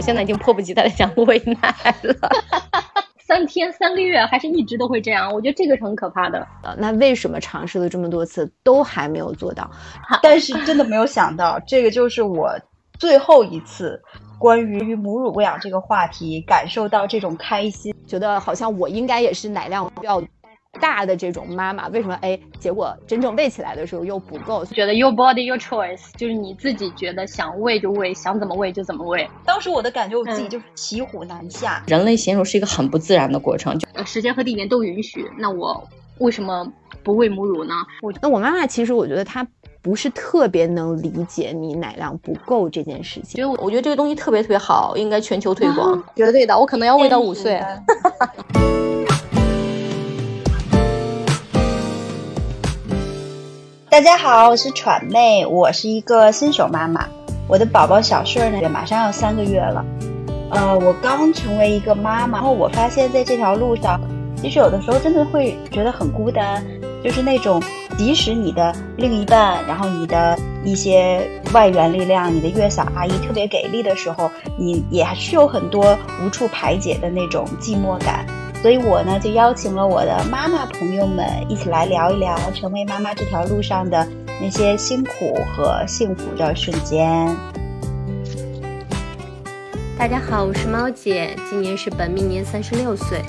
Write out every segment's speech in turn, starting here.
我现在已经迫不及待的想喂奶了。三天三个月还是一直都会这样，我觉得这个是很可怕的。呃那为什么尝试了这么多次都还没有做到？但是真的没有想到，这个就是我最后一次关于母乳喂养这个话题感受到这种开心，觉得好像我应该也是奶量比较。大的这种妈妈为什么哎，结果真正喂起来的时候又不够？觉得 your body your choice，就是你自己觉得想喂就喂，想怎么喂就怎么喂。当时我的感觉，我自己就是骑虎难下。人类形乳是一个很不自然的过程，就时间和地点都允许，那我为什么不喂母乳呢？我那我妈妈其实我觉得她不是特别能理解你奶量不够这件事情。所以我觉得这个东西特别特别好，应该全球推广。绝对的，我可能要喂到五岁。大家好，我是喘妹，我是一个新手妈妈。我的宝宝小顺呢，也马上要三个月了。呃，我刚成为一个妈妈，然后我发现在这条路上，其实有的时候真的会觉得很孤单，就是那种即使你的另一半，然后你的一些外援力量，你的月嫂阿姨特别给力的时候，你也还是有很多无处排解的那种寂寞感。所以我呢，就邀请了我的妈妈朋友们一起来聊一聊成为妈妈这条路上的那些辛苦和幸福的瞬间。大家好，我是猫姐，今年是本命年，三十六岁。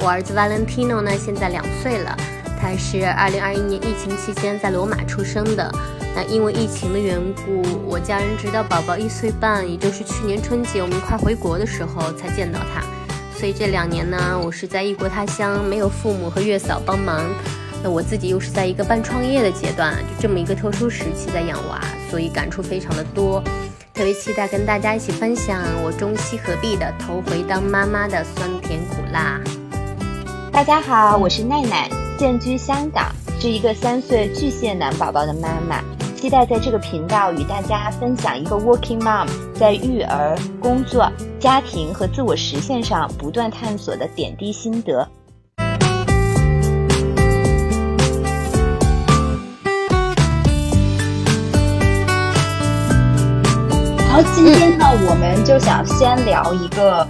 我儿子 Valentino 呢，现在两岁了。他是二零二一年疫情期间在罗马出生的。那因为疫情的缘故，我家人直到宝宝一岁半，也就是去年春节我们快回国的时候才见到他。所以这两年呢，我是在异国他乡，没有父母和月嫂帮忙，那我自己又是在一个半创业的阶段，就这么一个特殊时期在养娃，所以感触非常的多，特别期待跟大家一起分享我中西合璧的头回当妈妈的酸甜苦辣。大家好，我是奈奈，现居香港，是一个三岁巨蟹男宝宝的妈妈。期待在这个频道与大家分享一个 working mom 在育儿、工作、家庭和自我实现上不断探索的点滴心得。然后今天呢，我们就想先聊一个。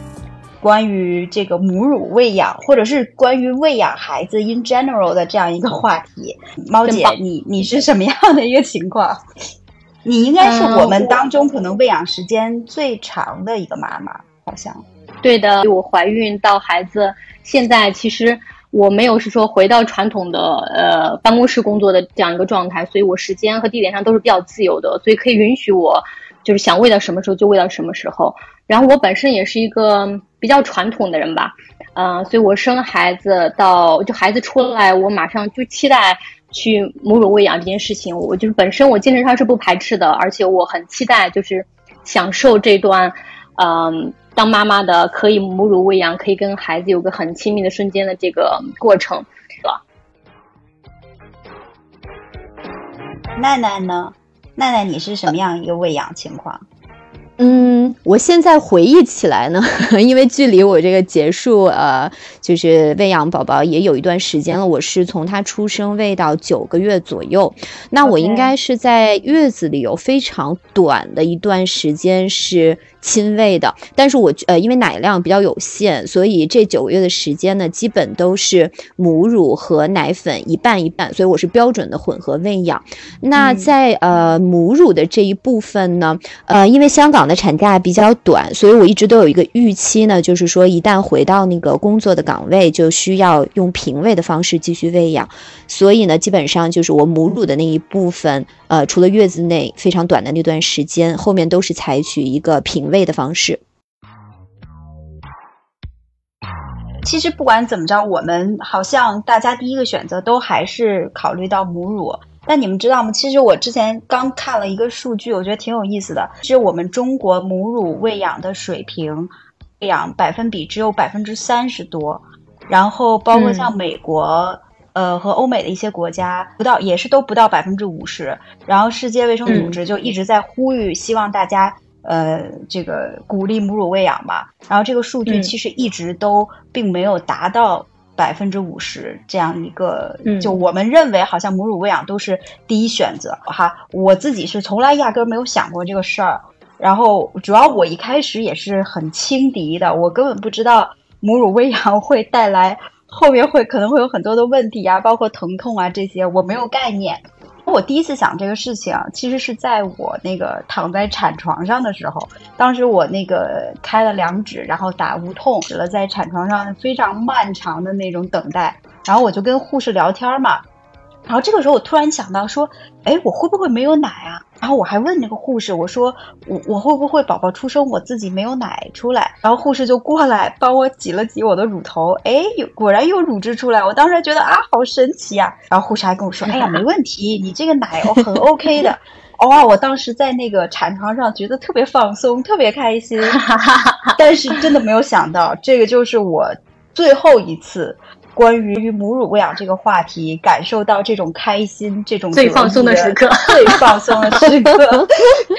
关于这个母乳喂养，或者是关于喂养孩子 in general 的这样一个话题，猫姐，你你是什么样的一个情况？你应该是我们当中可能喂养时间最长的一个妈妈，好像。对的，我怀孕到孩子现在，其实我没有是说回到传统的呃办公室工作的这样一个状态，所以我时间和地点上都是比较自由的，所以可以允许我就是想喂到什么时候就喂到什么时候。然后我本身也是一个。比较传统的人吧，嗯，所以我生孩子到就孩子出来，我马上就期待去母乳喂养这件事情。我就是本身我精神上是不排斥的，而且我很期待就是享受这段，嗯，当妈妈的可以母乳喂养，可以跟孩子有个很亲密的瞬间的这个过程，是吧？奈奈呢？奈奈，你是什么样一个喂养情况？嗯，我现在回忆起来呢，因为距离我这个结束，呃，就是喂养宝宝也有一段时间了。我是从他出生喂到九个月左右，那我应该是在月子里有非常短的一段时间是。亲喂的，但是我呃，因为奶量比较有限，所以这九个月的时间呢，基本都是母乳和奶粉一半一半，所以我是标准的混合喂养。那在呃母乳的这一部分呢，呃，因为香港的产假比较短，所以我一直都有一个预期呢，就是说一旦回到那个工作的岗位，就需要用平喂的方式继续喂养。所以呢，基本上就是我母乳的那一部分，呃，除了月子内非常短的那段时间，后面都是采取一个平喂的方式。其实不管怎么着，我们好像大家第一个选择都还是考虑到母乳。但你们知道吗？其实我之前刚看了一个数据，我觉得挺有意思的。其实我们中国母乳喂养的水平，喂养百分比只有百分之三十多，然后包括像美国。呃，和欧美的一些国家不到，也是都不到百分之五十。然后世界卫生组织就一直在呼吁，希望大家呃，这个鼓励母乳喂养嘛。然后这个数据其实一直都并没有达到百分之五十这样一个，就我们认为好像母乳喂养都是第一选择哈。我自己是从来压根没有想过这个事儿。然后主要我一开始也是很轻敌的，我根本不知道母乳喂养会带来后面会可能会有很多的问题啊，包括疼痛啊这些，我没有概念。我第一次想这个事情，其实是在我那个躺在产床上的时候，当时我那个开了两指，然后打无痛，了在产床上非常漫长的那种等待，然后我就跟护士聊天嘛。然后这个时候，我突然想到说，哎，我会不会没有奶啊？然后我还问那个护士，我说我我会不会宝宝出生我自己没有奶出来？然后护士就过来帮我挤了挤我的乳头，哎，有果然有乳汁出来。我当时觉得啊，好神奇呀！然后护士还跟我说，哎呀，没问题，你这个奶哦很 OK 的。哇，我当时在那个产床上觉得特别放松，特别开心。但是真的没有想到，这个就是我最后一次。关于母乳喂养这个话题，感受到这种开心，这种最放松的时刻，最放松的时刻，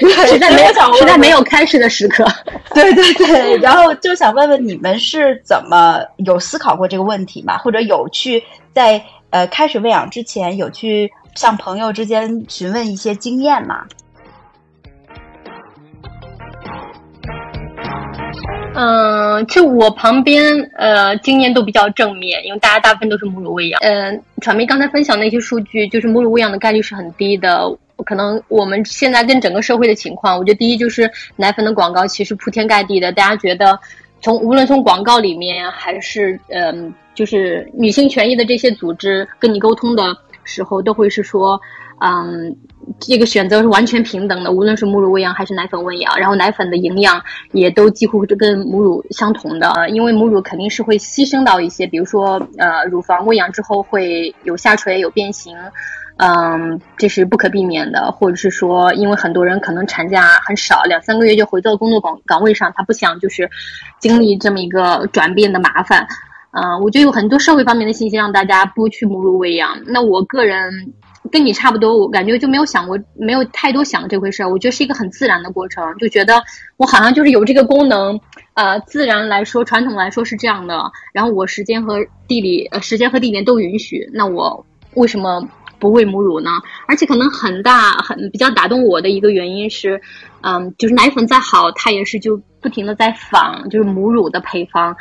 实在没有实在没有开始的时刻。对对对，然后就想问问你们是怎么有思考过这个问题吗？或者有去在呃开始喂养之前有去向朋友之间询问一些经验吗？嗯，就我旁边，呃，经验都比较正面，因为大家大部分都是母乳喂养。嗯，传媒刚才分享那些数据，就是母乳喂养的概率是很低的。可能我们现在跟整个社会的情况，我觉得第一就是奶粉的广告其实铺天盖地的，大家觉得从无论从广告里面还是嗯，就是女性权益的这些组织跟你沟通的时候，都会是说。嗯，这个选择是完全平等的，无论是母乳喂养还是奶粉喂养，然后奶粉的营养也都几乎是跟母乳相同的。因为母乳肯定是会牺牲到一些，比如说呃，乳房喂养之后会有下垂、有变形，嗯，这是不可避免的。或者是说，因为很多人可能产假很少，两三个月就回到工作岗岗位上，他不想就是经历这么一个转变的麻烦。嗯，我觉得有很多社会方面的信息让大家不去母乳喂养。那我个人。跟你差不多，我感觉就没有想过，没有太多想这回事儿。我觉得是一个很自然的过程，就觉得我好像就是有这个功能，呃，自然来说，传统来说是这样的。然后我时间和地理，呃，时间和地点都允许，那我为什么不喂母乳呢？而且可能很大很比较打动我的一个原因是，嗯，就是奶粉再好，它也是就不停的在仿，就是母乳的配方。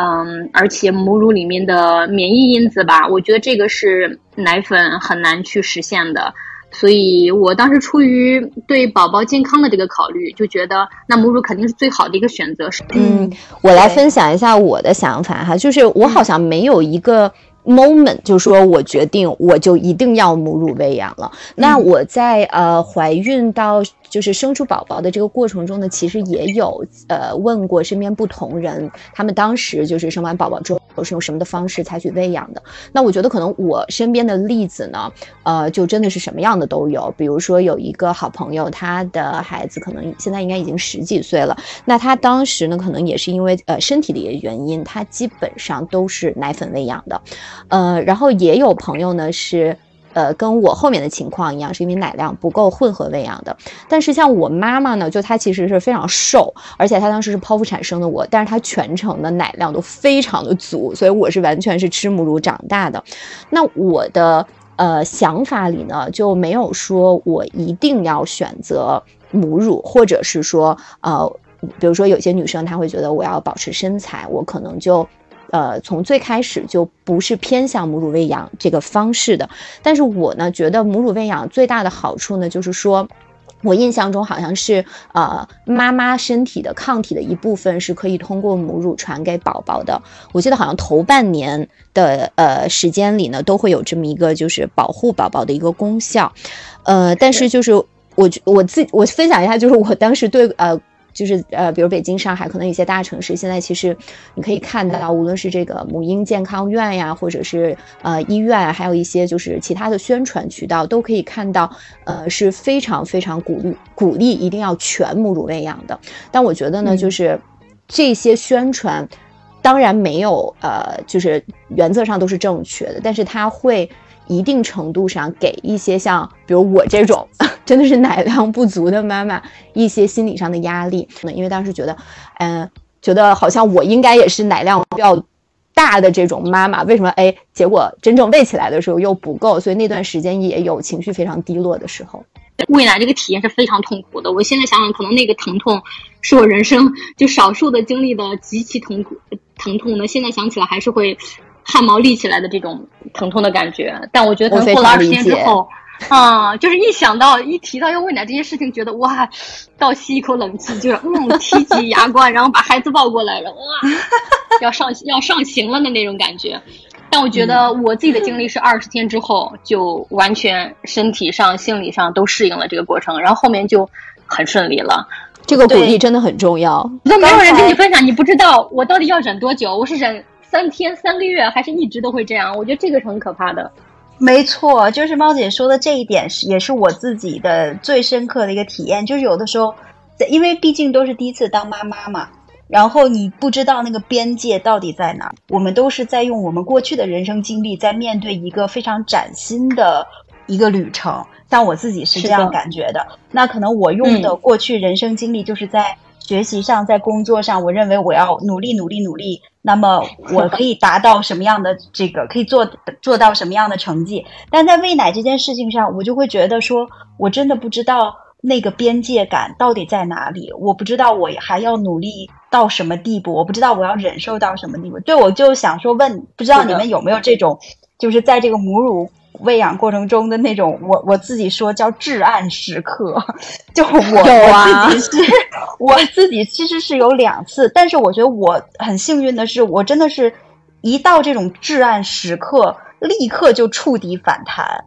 嗯，而且母乳里面的免疫因子吧，我觉得这个是奶粉很难去实现的，所以我当时出于对宝宝健康的这个考虑，就觉得那母乳肯定是最好的一个选择。嗯，我来分享一下我的想法哈，就是我好像没有一个 moment，就说我决定我就一定要母乳喂养了。那我在呃怀孕到。就是生出宝宝的这个过程中呢，其实也有呃问过身边不同人，他们当时就是生完宝宝之后是用什么的方式采取喂养的。那我觉得可能我身边的例子呢，呃，就真的是什么样的都有。比如说有一个好朋友，他的孩子可能现在应该已经十几岁了，那他当时呢，可能也是因为呃身体的一个原因，他基本上都是奶粉喂养的，呃，然后也有朋友呢是。呃，跟我后面的情况一样，是因为奶量不够混合喂养的。但是像我妈妈呢，就她其实是非常瘦，而且她当时是剖腹产生的我，但是她全程的奶量都非常的足，所以我是完全是吃母乳长大的。那我的呃想法里呢，就没有说我一定要选择母乳，或者是说呃，比如说有些女生她会觉得我要保持身材，我可能就。呃，从最开始就不是偏向母乳喂养这个方式的，但是我呢觉得母乳喂养最大的好处呢，就是说，我印象中好像是呃妈妈身体的抗体的一部分是可以通过母乳传给宝宝的。我记得好像头半年的呃时间里呢，都会有这么一个就是保护宝宝的一个功效。呃，但是就是我我自我分享一下，就是我当时对呃。就是呃，比如北京、上海，可能有些大城市，现在其实你可以看到，无论是这个母婴健康院呀，或者是呃医院，还有一些就是其他的宣传渠道，都可以看到，呃是非常非常鼓励鼓励一定要全母乳喂养的。但我觉得呢，就是这些宣传当然没有呃，就是原则上都是正确的，但是它会。一定程度上给一些像比如我这种 真的是奶量不足的妈妈一些心理上的压力，因为当时觉得，嗯，觉得好像我应该也是奶量比较。大的这种妈妈，为什么哎，结果真正喂起来的时候又不够，所以那段时间也有情绪非常低落的时候。喂奶这个体验是非常痛苦的，我现在想想，可能那个疼痛是我人生就少数的经历的极其痛苦疼痛呢。现在想起来还是会汗毛立起来的这种疼痛的感觉。但我觉得可能过了二十天之后，啊，就是一想到一提到要喂奶这件事情，觉得哇，倒吸一口冷气，就是嗯，提起牙关，然后把孩子抱过来了，哇，要上要上刑了的那种感觉。但我觉得我自己的经历是二十天之后就完全身体上、心理上都适应了这个过程，然后后面就很顺利了。这个鼓励真的很重要。都没有人跟你分享，你不知道我到底要忍多久？我是忍三天、三个月，还是一直都会这样？我觉得这个是很可怕的。没错，就是猫姐说的这一点是，也是我自己的最深刻的一个体验。就是有的时候，因为毕竟都是第一次当妈妈嘛。然后你不知道那个边界到底在哪，我们都是在用我们过去的人生经历，在面对一个非常崭新的一个旅程。像我自己是这样感觉的。那可能我用的过去人生经历，就是在学习上，在工作上，我认为我要努力努力努力，那么我可以达到什么样的这个，可以做做到什么样的成绩。但在喂奶这件事情上，我就会觉得说，我真的不知道。那个边界感到底在哪里？我不知道，我还要努力到什么地步？我不知道我要忍受到什么地步。对，我就想说问，不知道你们有没有这种，就是在这个母乳喂养过程中的那种，我我自己说叫至暗时刻。就我我自己是，我自己其实是有两次，但是我觉得我很幸运的是，我真的是一到这种至暗时刻，立刻就触底反弹。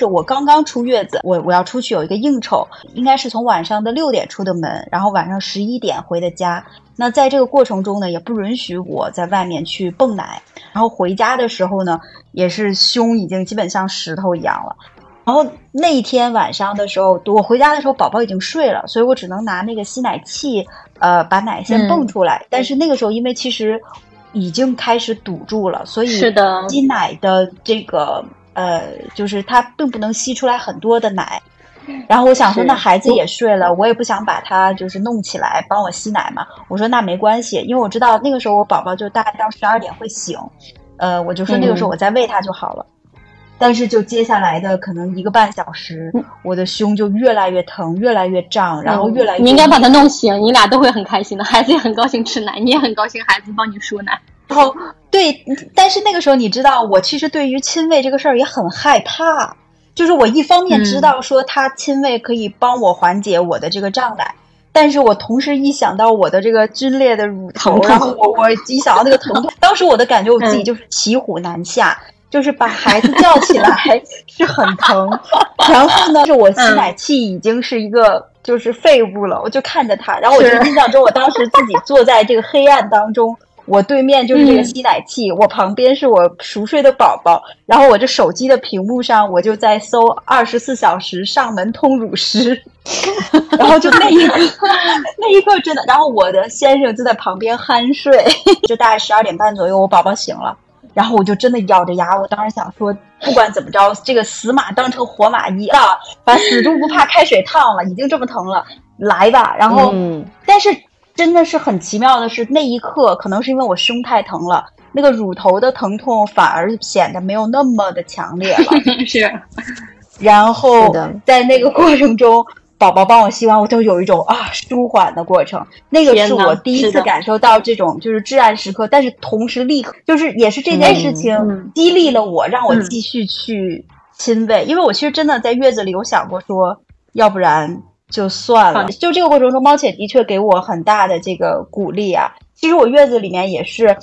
是我刚刚出月子，我我要出去有一个应酬，应该是从晚上的六点出的门，然后晚上十一点回的家。那在这个过程中呢，也不允许我在外面去泵奶。然后回家的时候呢，也是胸已经基本像石头一样了。然后那一天晚上的时候，我回家的时候，宝宝已经睡了，所以我只能拿那个吸奶器，呃，把奶先泵出来。但是那个时候，因为其实已经开始堵住了，所以，吸奶的这个。呃，就是他并不能吸出来很多的奶，然后我想说，那孩子也睡了，我也不想把他就是弄起来帮我吸奶嘛。我说那没关系，因为我知道那个时候我宝宝就大概到十二点会醒，呃，我就说那个时候我再喂他就好了。但是就接下来的可能一个半小时，我的胸就越来越疼，越来越胀，然后越来越……你应该把他弄醒，你俩都会很开心的，孩子也很高兴吃奶，你也很高兴孩子帮你输奶。然后对，但是那个时候你知道，我其实对于亲喂这个事儿也很害怕。就是我一方面知道说他亲喂可以帮我缓解我的这个胀奶，但是我同时一想到我的这个皲裂的乳头，然后我我一想到那个疼痛，当时我的感觉我自己就是骑虎难下，就是把孩子叫起来 是很疼。然后呢，是我吸奶器已经是一个就是废物了，我就看着他，然后我就印象中我当时自己坐在这个黑暗当中。我对面就是这个吸奶器，我旁边是我熟睡的宝宝，然后我这手机的屏幕上我就在搜二十四小时上门通乳师，然后就那一刻，那一刻真的，然后我的先生就在旁边酣睡，就大概十二点半左右，我宝宝醒了，然后我就真的咬着牙，我当时想说，不管怎么着，这个死马当成活马医了，反正死猪不怕开水烫了，已经这么疼了，来吧，然后，但是。真的是很奇妙的是，那一刻可能是因为我胸太疼了，那个乳头的疼痛反而显得没有那么的强烈了。是，然后在那个过程中，宝宝帮我吸完，我就有一种啊舒缓的过程。那个是我第一次感受到这种就是至暗时刻，但是同时立刻就是也是这件事情激励了我，让我继续去亲喂，因为我其实真的在月子里有想过说，要不然。就算了，就这个过程中，猫姐的确给我很大的这个鼓励啊。其实我月子里面也是，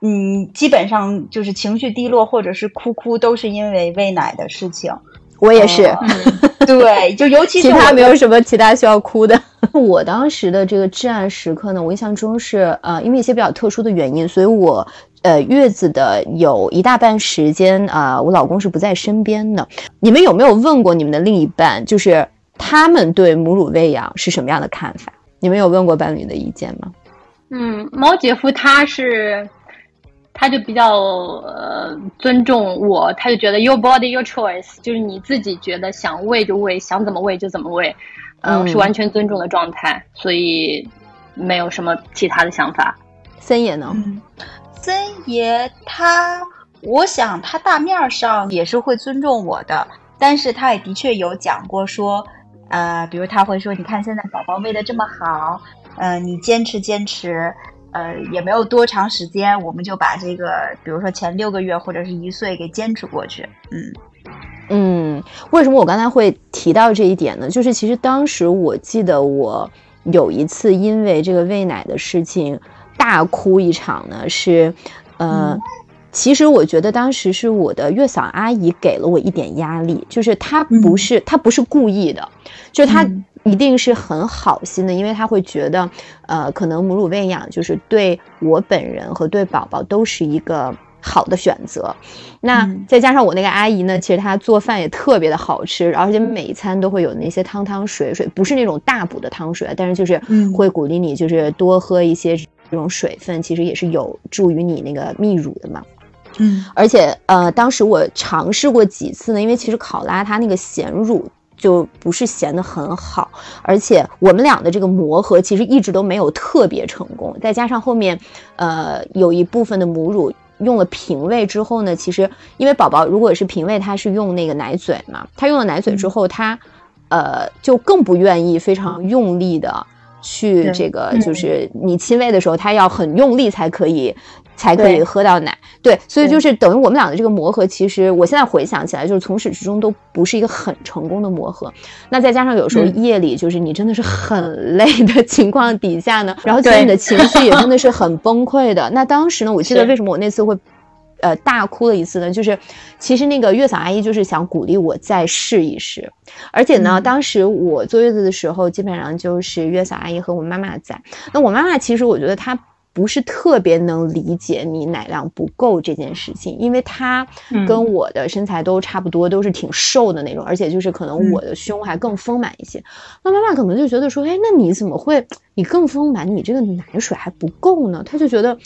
嗯，基本上就是情绪低落或者是哭哭，都是因为喂奶的事情。我也是，对，就尤其其他没有什么其他需要哭的。我当时的这个至暗时刻呢，我印象中是呃，因为一些比较特殊的原因，所以我呃月子的有一大半时间啊，我老公是不在身边的。你们有没有问过你们的另一半，就是？他们对母乳喂养是什么样的看法？你们有问过伴侣的意见吗？嗯，猫姐夫他是，他就比较呃尊重我，他就觉得 your body your choice，就是你自己觉得想喂就喂，想怎么喂就怎么喂，嗯，是完全尊重的状态，所以没有什么其他的想法。森爷呢？森爷他，我想他大面上也是会尊重我的，但是他也的确有讲过说，呃，比如他会说，你看现在宝宝喂的这么好，呃，你坚持坚持，呃，也没有多长时间，我们就把这个，比如说前六个月或者是一岁给坚持过去，嗯。嗯，为什么我刚才会提到这一点呢？就是其实当时我记得我有一次因为这个喂奶的事情大哭一场呢，是，呃，其实我觉得当时是我的月嫂阿姨给了我一点压力，就是她不是她不是故意的，就她一定是很好心的，因为她会觉得，呃，可能母乳喂养就是对我本人和对宝宝都是一个。好的选择，那再加上我那个阿姨呢，其实她做饭也特别的好吃，而且每一餐都会有那些汤汤水水，不是那种大补的汤水，但是就是会鼓励你就是多喝一些这种水分，其实也是有助于你那个泌乳的嘛。嗯，而且呃，当时我尝试过几次呢，因为其实考拉它那个咸乳就不是咸的很好，而且我们俩的这个磨合其实一直都没有特别成功，再加上后面呃有一部分的母乳。用了平喂之后呢，其实因为宝宝如果是平喂，他是用那个奶嘴嘛，他用了奶嘴之后，他呃就更不愿意非常用力的去这个，就是你亲喂的时候，他要很用力才可以。才可以喝到奶，对，所以就是等于我们俩的这个磨合，其实我现在回想起来，就是从始至终都不是一个很成功的磨合。那再加上有时候夜里，就是你真的是很累的情况底下呢，然后其实你的情绪也真的是很崩溃的。那当时呢，我记得为什么我那次会，呃，大哭了一次呢？就是其实那个月嫂阿姨就是想鼓励我再试一试，而且呢，当时我坐月子的时候，基本上就是月嫂阿姨和我妈妈在。那我妈妈其实我觉得她。不是特别能理解你奶量不够这件事情，因为他跟我的身材都差不多，都是挺瘦的那种，而且就是可能我的胸还更丰满一些。那妈妈可能就觉得说，哎，那你怎么会你更丰满，你这个奶水还不够呢？他就觉得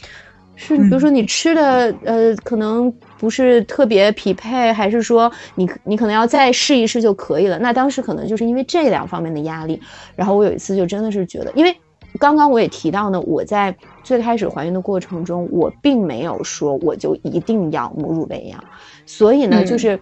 是，比如说你吃的呃，可能不是特别匹配，还是说你你可能要再试一试就可以了。那当时可能就是因为这两方面的压力，然后我有一次就真的是觉得，因为。刚刚我也提到呢，我在最开始怀孕的过程中，我并没有说我就一定要母乳喂养，所以呢，就是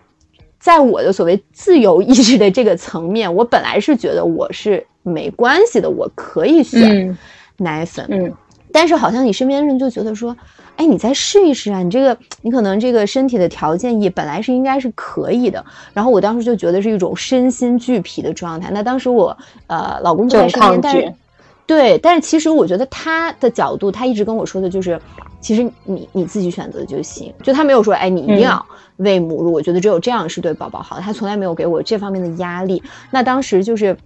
在我的所谓自由意志的这个层面，我本来是觉得我是没关系的，我可以选奶粉。嗯，但是好像你身边人就觉得说，哎，你再试一试啊，你这个你可能这个身体的条件也本来是应该是可以的。然后我当时就觉得是一种身心俱疲的状态。那当时我呃老公不在身边，但是。对，但是其实我觉得他的角度，他一直跟我说的就是，其实你你自己选择就行，就他没有说，哎，你一定要喂母乳。我觉得只有这样是对宝宝好，他从来没有给我这方面的压力。那当时就是，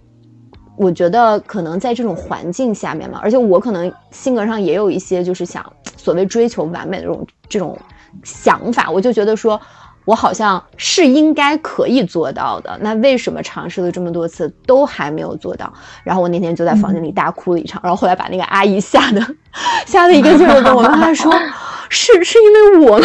我觉得可能在这种环境下面嘛，而且我可能性格上也有一些就是想所谓追求完美的这种这种想法，我就觉得说。我好像是应该可以做到的，那为什么尝试了这么多次都还没有做到？然后我那天就在房间里大哭了一场，然后后来把那个阿姨吓得吓得一个劲儿跟我妈妈说：“ 是是因为我？”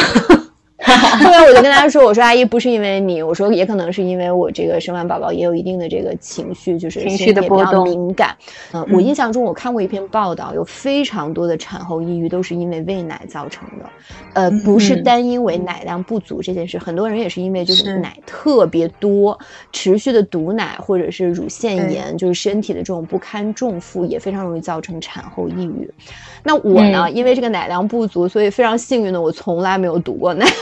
后来我就跟他说：“我说阿姨不是因为你，我说也可能是因为我这个生完宝宝也有一定的这个情绪，就是情绪的波动敏感。嗯，我印象中我看过一篇报道，有非常多的产后抑郁都是因为喂奶造成的。呃，不是单因为奶量不足这件事，很多人也是因为就是奶特别多，持续的堵奶或者是乳腺炎，就是身体的这种不堪重负，也非常容易造成产后抑郁。那我呢，因为这个奶量不足，所以非常幸运的我从来没有堵过奶。”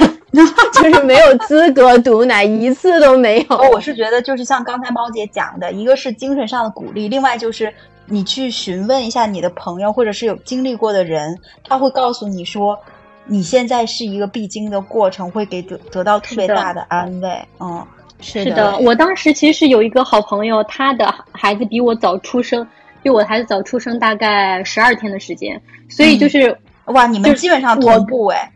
就是没有资格堵奶，一次都没有。我是觉得，就是像刚才猫姐讲的，一个是精神上的鼓励，另外就是你去询问一下你的朋友，或者是有经历过的人，他会告诉你说，你现在是一个必经的过程，会给得得到特别大的安慰。嗯，是的。我当时其实有一个好朋友，他的孩子比我早出生，比我的孩子早出生大概十二天的时间，所以就是哇，你们基本上同步哎。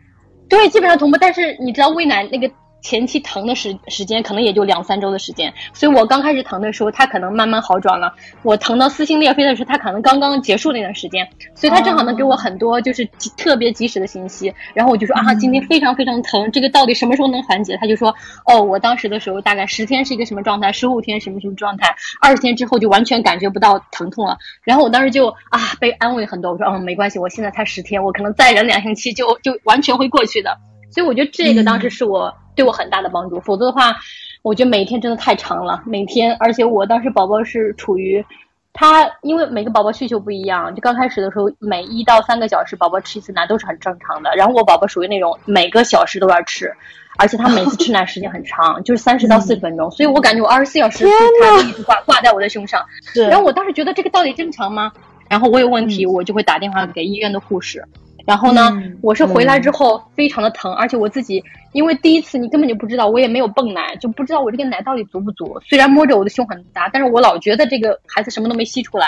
对，基本上同步。但是你知道喂奶那个前期疼的时时间可能也就两三周的时间，所以我刚开始疼的时候，他可能慢慢好转了。我疼到撕心裂肺的时候，他可能刚刚结束那段时间，所以他正好能给我很多就是特别及时的信息。然后我就说啊，今天非常非常疼，这个到底什么时候能缓解？他就说哦，我当时的时候大概十天是一个什么状态，十五天什么什么状态，二十天之后就完全感觉不到疼痛了。然后我当时就啊被安慰很多，我说嗯没关系，我现在才十天，我可能再忍两星期就就完全会过去的。所以我觉得这个当时是我。对我很大的帮助，否则的话，我觉得每天真的太长了。每天，而且我当时宝宝是处于，他因为每个宝宝需求不一样，就刚开始的时候，每一到三个小时宝宝吃一次奶都是很正常的。然后我宝宝属于那种每个小时都要吃，而且他每次吃奶时间很长，就是三十到四十分钟。所以我感觉我二十四小时他一直挂挂在我的胸上。然后我当时觉得这个到底正常吗？然后我有问题，我就会打电话给医院的护士。然后呢，我是回来之后非常的疼，而且我自己因为第一次你根本就不知道，我也没有泵奶，就不知道我这个奶到底足不足。虽然摸着我的胸很大，但是我老觉得这个孩子什么都没吸出来。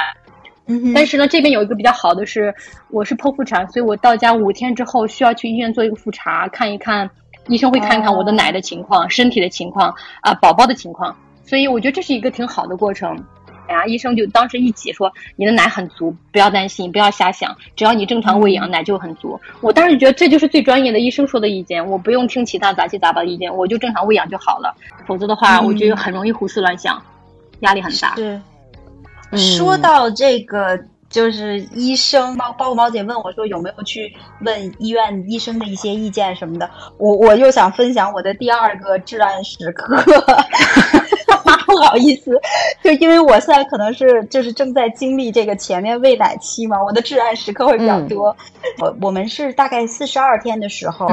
嗯，但是呢，这边有一个比较好的是，我是剖腹产，所以我到家五天之后需要去医院做一个复查，看一看医生会看一看我的奶的情况、身体的情况啊、宝宝的情况，所以我觉得这是一个挺好的过程。呀，医生就当时一挤说你的奶很足，不要担心，不要瞎想，只要你正常喂养，奶就很足。我当时觉得这就是最专业的医生说的意见，我不用听其他杂七杂八的意见，我就正常喂养就好了。否则的话，我觉得很容易胡思乱想，压力很大。是，说到这个，就是医生，包包括毛姐问我说有没有去问医院医生的一些意见什么的，我我又想分享我的第二个至暗时刻。不好意思，就因为我现在可能是就是正在经历这个前面喂奶期嘛，我的至暗时刻会比较多。我我们是大概四十二天的时候，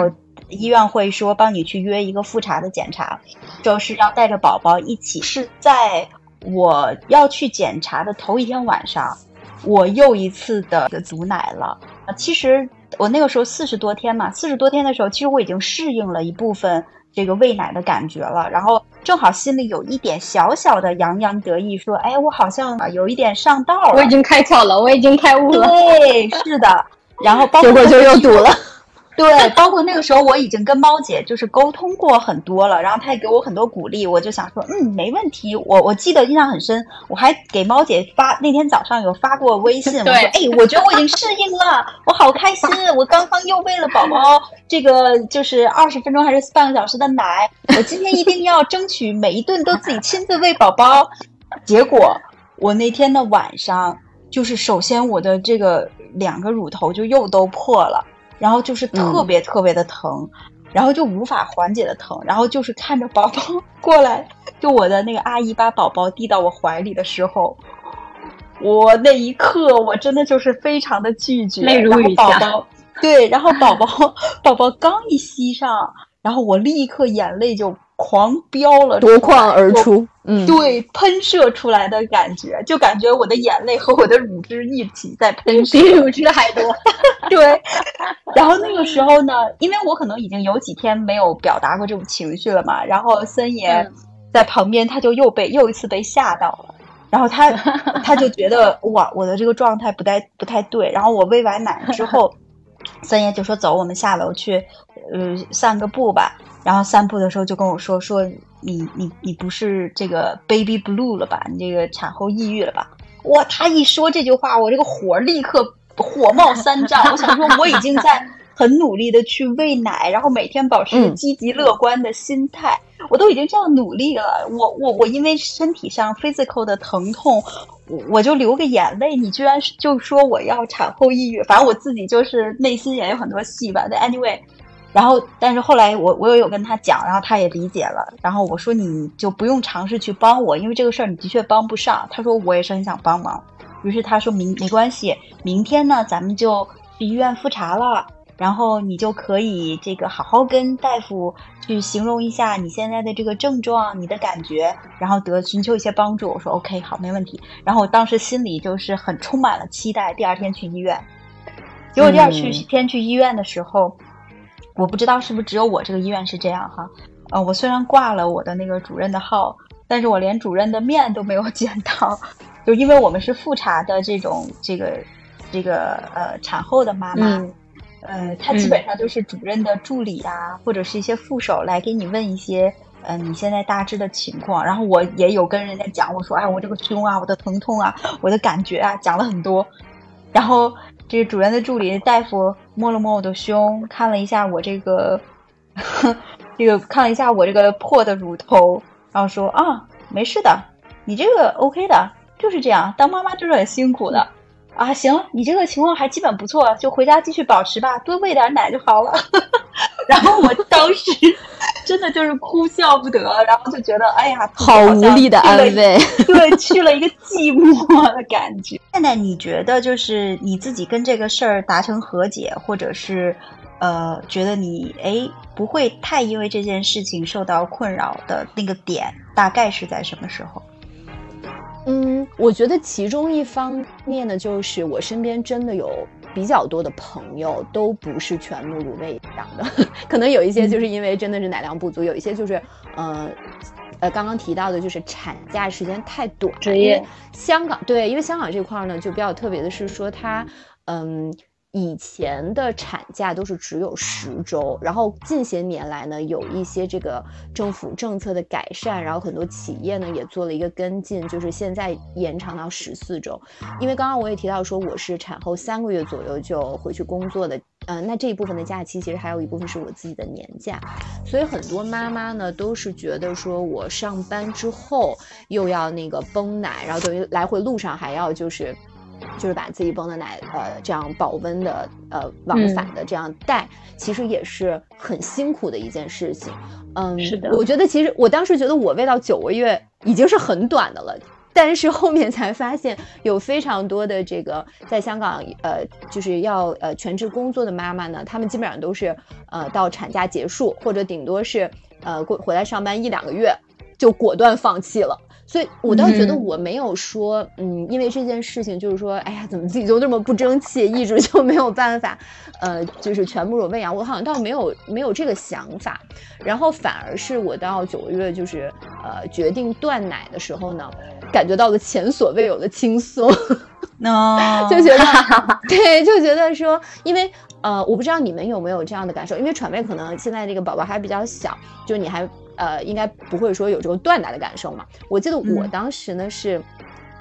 医院会说帮你去约一个复查的检查，就是要带着宝宝一起。是在我要去检查的头一天晚上，我又一次的阻奶了。其实我那个时候四十多天嘛，四十多天的时候，其实我已经适应了一部分。这个喂奶的感觉了，然后正好心里有一点小小的洋洋得意，说：“哎，我好像有一点上道了，我已经开窍了，我已经开悟了。”对，是的。然后结果就又堵了。对，包括那个时候我已经跟猫姐就是沟通过很多了，然后她也给我很多鼓励，我就想说，嗯，没问题。我我记得印象很深，我还给猫姐发那天早上有发过微信，我说，哎，我觉得我已经适应了，我好开心，我刚刚又喂了宝宝这个就是二十分钟还是半个小时的奶，我今天一定要争取每一顿都自己亲自喂宝宝。结果我那天的晚上，就是首先我的这个两个乳头就又都破了。然后就是特别特别的疼，然后就无法缓解的疼，然后就是看着宝宝 过来，就我的那个阿姨把宝宝递到我怀里的时候，我那一刻我真的就是非常的拒绝，泪如雨下。对，然后宝宝 宝宝刚一吸上，然后我立刻眼泪就。狂飙了，夺眶而出，嗯，对，喷射出来的感觉，就感觉我的眼泪和我的乳汁一起在喷射，比乳汁还多。对，然后那个时候呢，因为我可能已经有几天没有表达过这种情绪了嘛，然后森爷在旁边，他就又被又一次被吓到了，然后他 他就觉得哇，我的这个状态不太不太对，然后我喂完奶之后，森爷就说走，我们下楼去，呃，散个步吧。然后散步的时候就跟我说说你你你不是这个 baby blue 了吧？你这个产后抑郁了吧？哇！他一说这句话，我这个火立刻火冒三丈。我想说，我已经在很努力的去喂奶，然后每天保持积极乐观的心态，我都已经这样努力了。我我我因为身体上 physical 的疼痛，我我就流个眼泪，你居然就说我要产后抑郁？反正我自己就是内心也有很多戏吧。但 anyway。然后，但是后来我我也有跟他讲，然后他也理解了。然后我说你就不用尝试去帮我，因为这个事儿你的确帮不上。他说我也是很想帮忙，于是他说明没关系，明天呢咱们就去医院复查了，然后你就可以这个好好跟大夫去形容一下你现在的这个症状、你的感觉，然后得寻求一些帮助。我说 OK 好，没问题。然后我当时心里就是很充满了期待，第二天去医院。结果第二去天去医院的时候。我不知道是不是只有我这个医院是这样哈，呃，我虽然挂了我的那个主任的号，但是我连主任的面都没有 见到，就因为我们是复查的这种这个这个呃产后的妈妈，呃，他基本上就是主任的助理啊，或者是一些副手来给你问一些，嗯，你现在大致的情况。然后我也有跟人家讲，我说，哎，我这个胸啊，我的疼痛啊，我的感觉啊，讲了很多。然后这个主任的助理大夫摸了摸我的胸，看了一下我这个，这个看了一下我这个破的乳头，然后说啊，没事的，你这个 OK 的，就是这样，当妈妈就是很辛苦的。啊，行，你这个情况还基本不错，就回家继续保持吧，多喂点奶就好了。然后我当时 真的就是哭笑不得，然后就觉得，哎呀，好无力的安慰，对，去了一个寂寞的感觉。现在你觉得，就是你自己跟这个事儿达成和解，或者是呃，觉得你哎不会太因为这件事情受到困扰的那个点，大概是在什么时候？嗯，我觉得其中一方面呢，就是我身边真的有比较多的朋友都不是全母乳喂养的，可能有一些就是因为真的是奶量不足，有一些就是，呃，呃，刚刚提到的就是产假时间太短。因为香港对，因为香港这块呢就比较特别的是说它，嗯。以前的产假都是只有十周，然后近些年来呢，有一些这个政府政策的改善，然后很多企业呢也做了一个跟进，就是现在延长到十四周。因为刚刚我也提到说，我是产后三个月左右就回去工作的，嗯，那这一部分的假期其实还有一部分是我自己的年假，所以很多妈妈呢都是觉得说我上班之后又要那个泵奶，然后等于来回路上还要就是。就是把自己泵的奶，呃，这样保温的，呃，往返的这样带，其实也是很辛苦的一件事情。嗯，是的。我觉得其实我当时觉得我喂到九个月已经是很短的了，但是后面才发现有非常多的这个在香港，呃，就是要呃全职工作的妈妈呢，她们基本上都是呃到产假结束或者顶多是呃过回来上班一两个月就果断放弃了。所以，我倒觉得我没有说，嗯，因为这件事情，就是说，哎呀，怎么自己就这么不争气，一直就没有办法，呃，就是全部乳喂养，我好像倒没有没有这个想法，然后反而是我到九个月，就是呃决定断奶的时候呢，感觉到了前所未有的轻松，那就觉得，对，就觉得说，因为呃，我不知道你们有没有这样的感受，因为喘妹可能现在这个宝宝还比较小，就你还。呃，应该不会说有这种断奶的感受嘛？我记得我当时呢是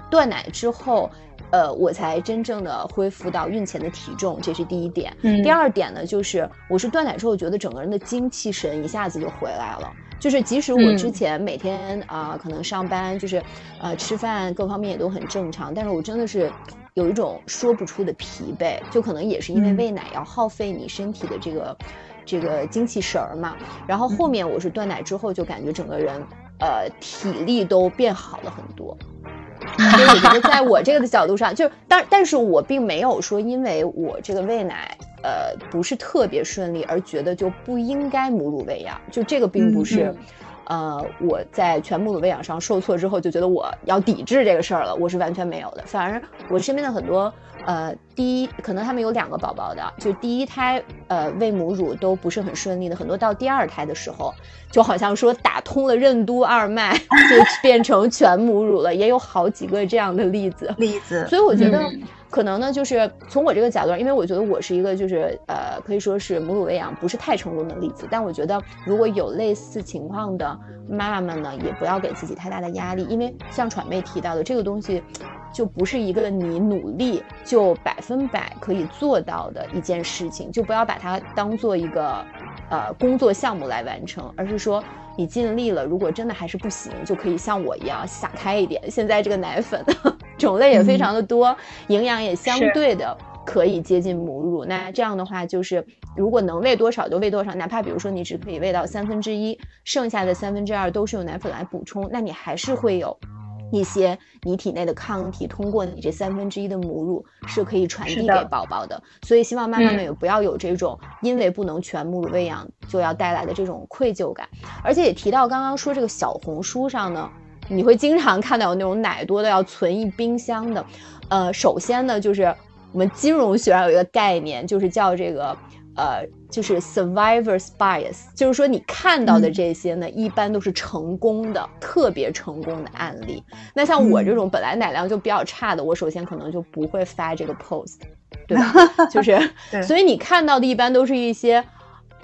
断奶之后，呃，我才真正的恢复到孕前的体重，这是第一点。嗯。第二点呢，就是我是断奶之后，觉得整个人的精气神一下子就回来了。就是即使我之前每天啊，可能上班就是呃吃饭各方面也都很正常，但是我真的是有一种说不出的疲惫，就可能也是因为喂奶要耗费你身体的这个。这个精气神儿嘛，然后后面我是断奶之后，就感觉整个人，呃，体力都变好了很多。所以我觉得，在我这个的角度上，就是但但是我并没有说，因为我这个喂奶，呃，不是特别顺利，而觉得就不应该母乳喂养。就这个并不是，呃，我在全母乳喂养上受挫之后，就觉得我要抵制这个事儿了。我是完全没有的，反而我身边的很多。呃，第一，可能他们有两个宝宝的，就第一胎，呃，喂母乳都不是很顺利的，很多到第二胎的时候，就好像说打通了任督二脉，就变成全母乳了，也有好几个这样的例子。例子。所以我觉得，可能呢，就是从我这个角度，因为我觉得我是一个，就是呃，可以说是母乳喂养不是太成功的例子，但我觉得如果有类似情况的妈妈们呢，也不要给自己太大的压力，因为像喘妹提到的这个东西。就不是一个你努力就百分百可以做到的一件事情，就不要把它当做一个，呃，工作项目来完成，而是说你尽力了，如果真的还是不行，就可以像我一样想开一点。现在这个奶粉 种类也非常的多，营养也相对的可以接近母乳。那这样的话，就是如果能喂多少就喂多少，哪怕比如说你只可以喂到三分之一，剩下的三分之二都是用奶粉来补充，那你还是会有。一些你体内的抗体通过你这三分之一的母乳是可以传递给宝宝的，所以希望妈妈们也不要有这种因为不能全母乳喂养就要带来的这种愧疚感。而且也提到刚刚说这个小红书上呢，你会经常看到有那种奶多的要存一冰箱的。呃，首先呢，就是我们金融学上有一个概念，就是叫这个。呃，就是 survivor's bias，就是说你看到的这些呢，一般都是成功的、特别成功的案例。那像我这种本来奶量就比较差的，我首先可能就不会发这个 post。对吧？就是，所以你看到的一般都是一些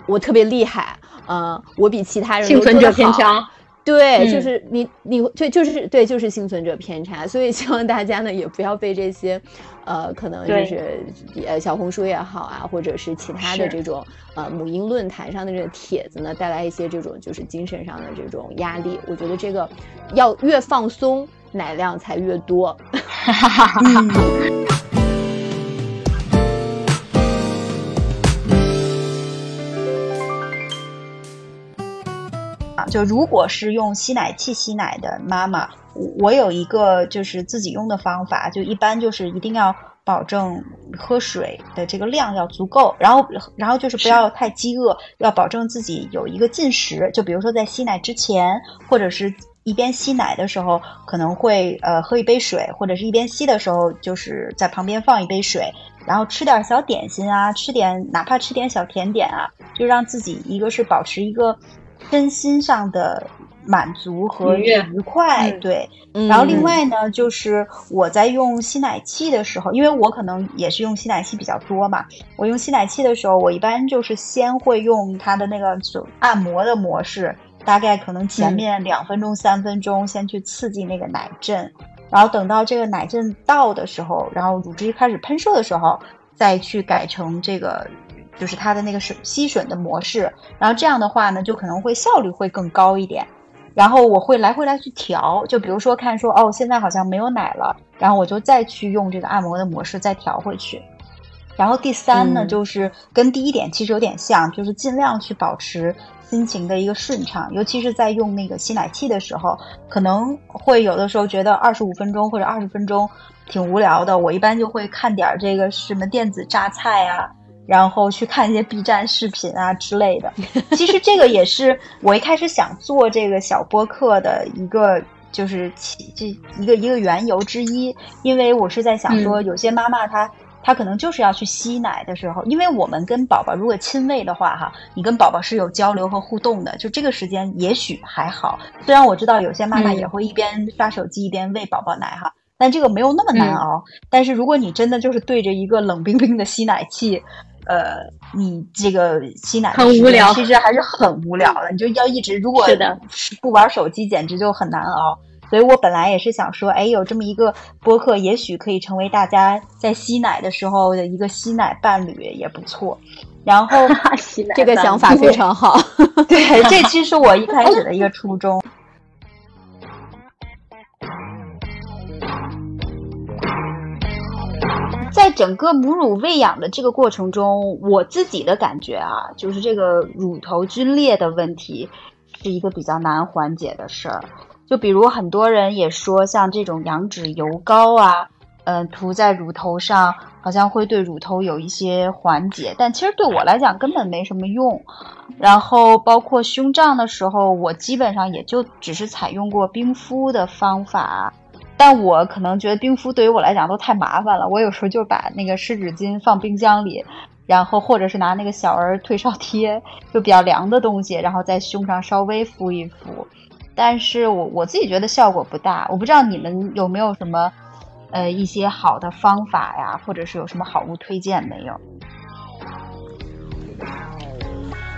我特别厉害，嗯，我比其他人幸存者偏差。对，就是你，你对，就是对，就是幸存者偏差，所以希望大家呢也不要被这些，呃，可能就是呃小红书也好啊，或者是其他的这种呃母婴论坛上的这个帖子呢带来一些这种就是精神上的这种压力。我觉得这个要越放松，奶量才越多。就如果是用吸奶器吸奶的妈妈，我有一个就是自己用的方法，就一般就是一定要保证喝水的这个量要足够，然后然后就是不要太饥饿，要保证自己有一个进食。就比如说在吸奶之前，或者是一边吸奶的时候，可能会呃喝一杯水，或者是一边吸的时候，就是在旁边放一杯水，然后吃点小点心啊，吃点哪怕吃点小甜点啊，就让自己一个是保持一个。身心上的满足和愉快，对。然后另外呢，就是我在用吸奶器的时候，因为我可能也是用吸奶器比较多嘛。我用吸奶器的时候，我一般就是先会用它的那个就按摩的模式，大概可能前面两分钟、三分钟，先去刺激那个奶阵，然后等到这个奶阵到的时候，然后乳汁开始喷射的时候，再去改成这个。就是它的那个水吸吮的模式，然后这样的话呢，就可能会效率会更高一点。然后我会来回来去调，就比如说看说哦，现在好像没有奶了，然后我就再去用这个按摩的模式再调回去。然后第三呢，就是跟第一点其实有点像，就是尽量去保持心情的一个顺畅，尤其是在用那个吸奶器的时候，可能会有的时候觉得二十五分钟或者二十分钟挺无聊的，我一般就会看点这个什么电子榨菜啊。然后去看一些 B 站视频啊之类的，其实这个也是我一开始想做这个小播客的一个，就是起这一个一个缘由之一。因为我是在想说，有些妈妈她她可能就是要去吸奶的时候，因为我们跟宝宝如果亲喂的话，哈，你跟宝宝是有交流和互动的，就这个时间也许还好。虽然我知道有些妈妈也会一边刷手机一边喂宝宝奶哈，但这个没有那么难熬。但是如果你真的就是对着一个冷冰冰的吸奶器。呃，你这个吸奶很无聊，其实还是很无聊的。你就要一直，如果不玩手机，简直就很难熬。所以我本来也是想说，哎，有这么一个播客，也许可以成为大家在吸奶的时候的一个吸奶伴侣，也不错。然后，这个想法非常好。对，这其实我一开始的一个初衷。在整个母乳喂养的这个过程中，我自己的感觉啊，就是这个乳头皲裂的问题是一个比较难缓解的事儿。就比如很多人也说，像这种羊脂油膏啊，嗯，涂在乳头上，好像会对乳头有一些缓解，但其实对我来讲根本没什么用。然后包括胸胀的时候，我基本上也就只是采用过冰敷的方法。但我可能觉得冰敷对于我来讲都太麻烦了。我有时候就把那个湿纸巾放冰箱里，然后或者是拿那个小儿退烧贴，就比较凉的东西，然后在胸上稍微敷一敷。但是我我自己觉得效果不大。我不知道你们有没有什么呃一些好的方法呀，或者是有什么好物推荐没有？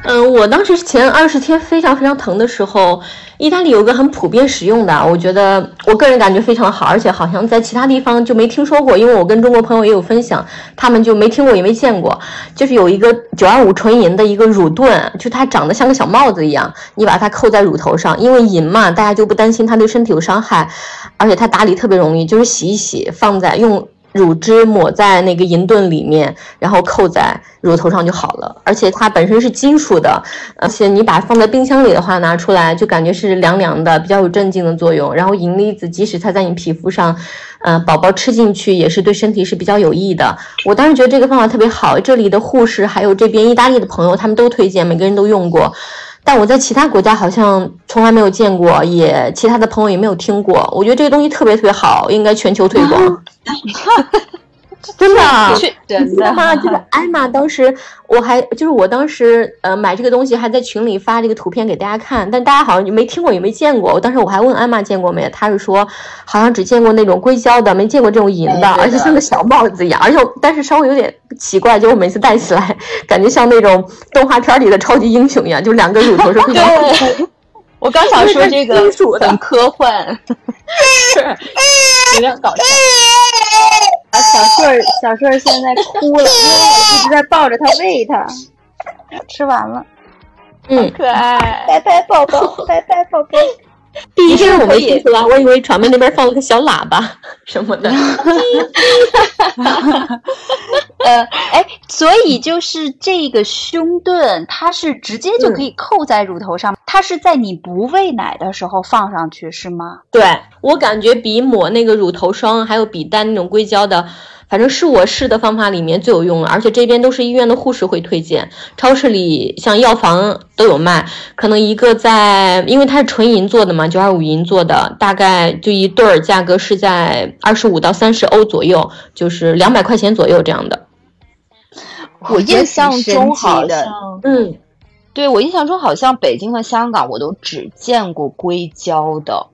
嗯，我当时前二十天非常非常疼的时候。意大利有个很普遍使用的，我觉得我个人感觉非常好，而且好像在其他地方就没听说过，因为我跟中国朋友也有分享，他们就没听过也没见过。就是有一个九二五纯银的一个乳盾，就它长得像个小帽子一样，你把它扣在乳头上，因为银嘛，大家就不担心它对身体有伤害，而且它打理特别容易，就是洗一洗，放在用。乳汁抹在那个银盾里面，然后扣在乳头上就好了。而且它本身是金属的，而且你把它放在冰箱里的话，拿出来就感觉是凉凉的，比较有镇静的作用。然后银离子即使它在你皮肤上，嗯，宝宝吃进去也是对身体是比较有益的。我当时觉得这个方法特别好，这里的护士还有这边意大利的朋友他们都推荐，每个人都用过。但我在其他国家好像从来没有见过，也其他的朋友也没有听过。我觉得这个东西特别特别好，应该全球推广。真的，真的吗？这个 艾玛当时，我还就是我当时呃买这个东西，还在群里发这个图片给大家看，但大家好像就没听过也没见过。我当时我还问艾玛见过没，她是说好像只见过那种硅胶的，没见过这种银的，而且像个小帽子一样，而且但是稍微有点奇怪，就我每次戴起来，感觉像那种动画片里的超级英雄一样，就两个乳头是非常。我刚想说这个 很科幻，是。有点搞笑。啊，小顺儿，小顺儿现在哭了，因为我一直在抱着他喂他，吃完了，嗯，可爱，拜拜宝宝，拜拜宝宝。第一天我没听出来，我以为床边那边放了个小喇叭什么的。呃，哎，所以就是这个胸盾，它是直接就可以扣在乳头上，它是在你不喂奶的时候放上去是吗？对我感觉比抹那个乳头霜，还有比戴那种硅胶的。反正是我试的方法里面最有用了，而且这边都是医院的护士会推荐，超市里像药房都有卖。可能一个在，因为它是纯银做的嘛，九二五银做的，大概就一对儿价格是在二十五到三十欧左右，就是两百块钱左右这样的。我印象中好像，嗯，对我印象中好像北京和香港我都只见过硅胶的。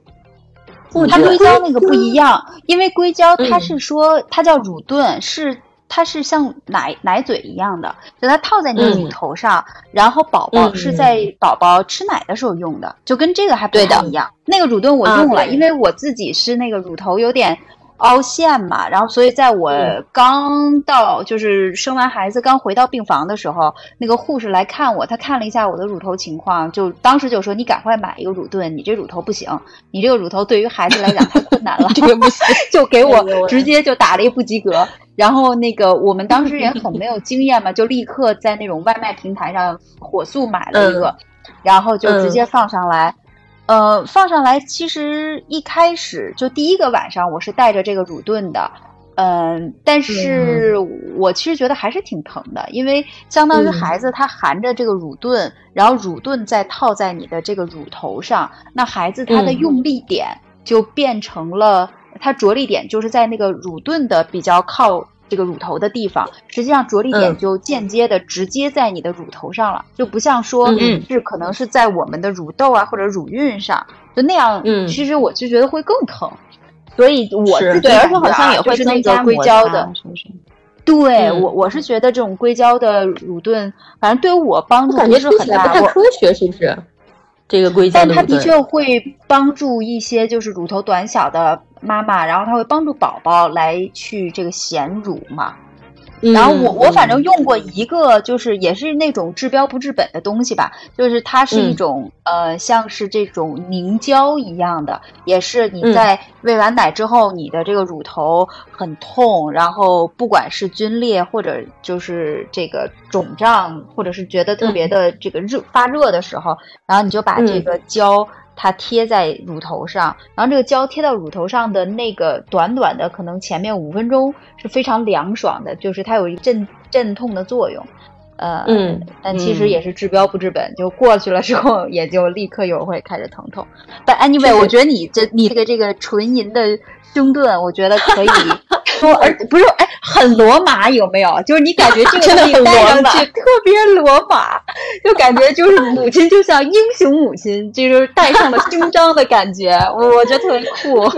它硅胶那个不一样，因为硅胶它是说它叫乳盾，是它是像奶奶嘴一样的，就它套在你的乳头上，然后宝宝是在宝宝吃奶的时候用的，就跟这个还不太一样。那个乳盾我用了，因为我自己是那个乳头有点。凹陷嘛，然后所以在我刚到就是生完孩子刚回到病房的时候，那个护士来看我，她看了一下我的乳头情况，就当时就说你赶快买一个乳盾，你这乳头不行，你这个乳头对于孩子来讲太困难了，这个不行，就给我直接就打了一个不及格。然后那个我们当时也很没有经验嘛，就立刻在那种外卖平台上火速买了一个，然后就直接放上来。呃，放上来，其实一开始就第一个晚上，我是带着这个乳盾的，嗯，但是我其实觉得还是挺疼的，因为相当于孩子他含着这个乳盾，然后乳盾再套在你的这个乳头上，那孩子他的用力点就变成了，他着力点就是在那个乳盾的比较靠。这个乳头的地方，实际上着力点就间接的直接在你的乳头上了，就不像说是可能是在我们的乳窦啊或者乳晕上，就那样，其实我就觉得会更疼。所以我自己而且好像也会增加硅胶的，是不是？对我我是觉得这种硅胶的乳盾，反正对我帮助感觉是很大。不太科学，是不是？但它的确会帮助一些就是乳头短小的妈妈，然后它会帮助宝宝来去这个衔乳嘛。然后我我反正用过一个，就是也是那种治标不治本的东西吧，就是它是一种呃像是这种凝胶一样的，也是你在喂完奶之后，你的这个乳头很痛，然后不管是皲裂或者就是这个肿胀，或者是觉得特别的这个热发热的时候，然后你就把这个胶。它贴在乳头上，然后这个胶贴到乳头上的那个短短的，可能前面五分钟是非常凉爽的，就是它有一镇镇痛的作用，呃，嗯，但其实也是治标不治本，就过去了之后也就立刻又会开始疼痛。但 anyway，我觉得你这你这个这个纯银的胸盾，我觉得可以。说，而不是，哎，很罗马有没有？就是你感觉这个真的很戴上去特别罗马，就感觉就是 母亲就像英雄母亲，就是戴上了胸章的感觉，我我觉得特别酷。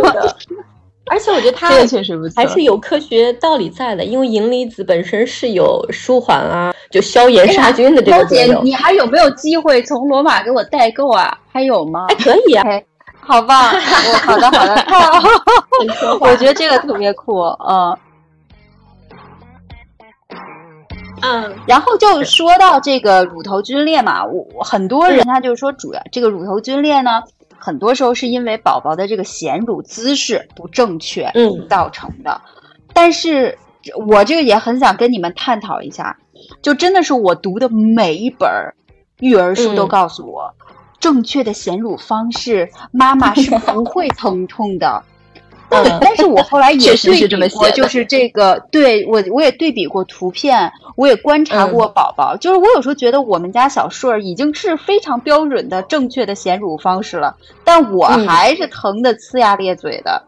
而且我觉得它确实不错，还是有科学道理在的，因为银离子本身是有舒缓啊，就消炎杀菌的这个作用。姐，你还有没有机会从罗马给我代购啊？还有吗？哎，可以啊。好棒！我好的，好的，我觉得这个特别酷，嗯，嗯。然后就说到这个乳头皲裂嘛，我很多人他就是说，主要这个乳头皲裂呢，很多时候是因为宝宝的这个衔乳姿势不正确，嗯，造成的。但是我这个也很想跟你们探讨一下，就真的是我读的每一本育儿书都告诉我。正确的衔乳方式，妈妈是 不会疼痛的。嗯，但是我后来也对比过，就是这个，对我我也对比过图片，我也观察过宝宝，就是我有时候觉得我们家小顺儿已经是非常标准的正确的衔乳方式了，但我还是疼的呲牙咧嘴的。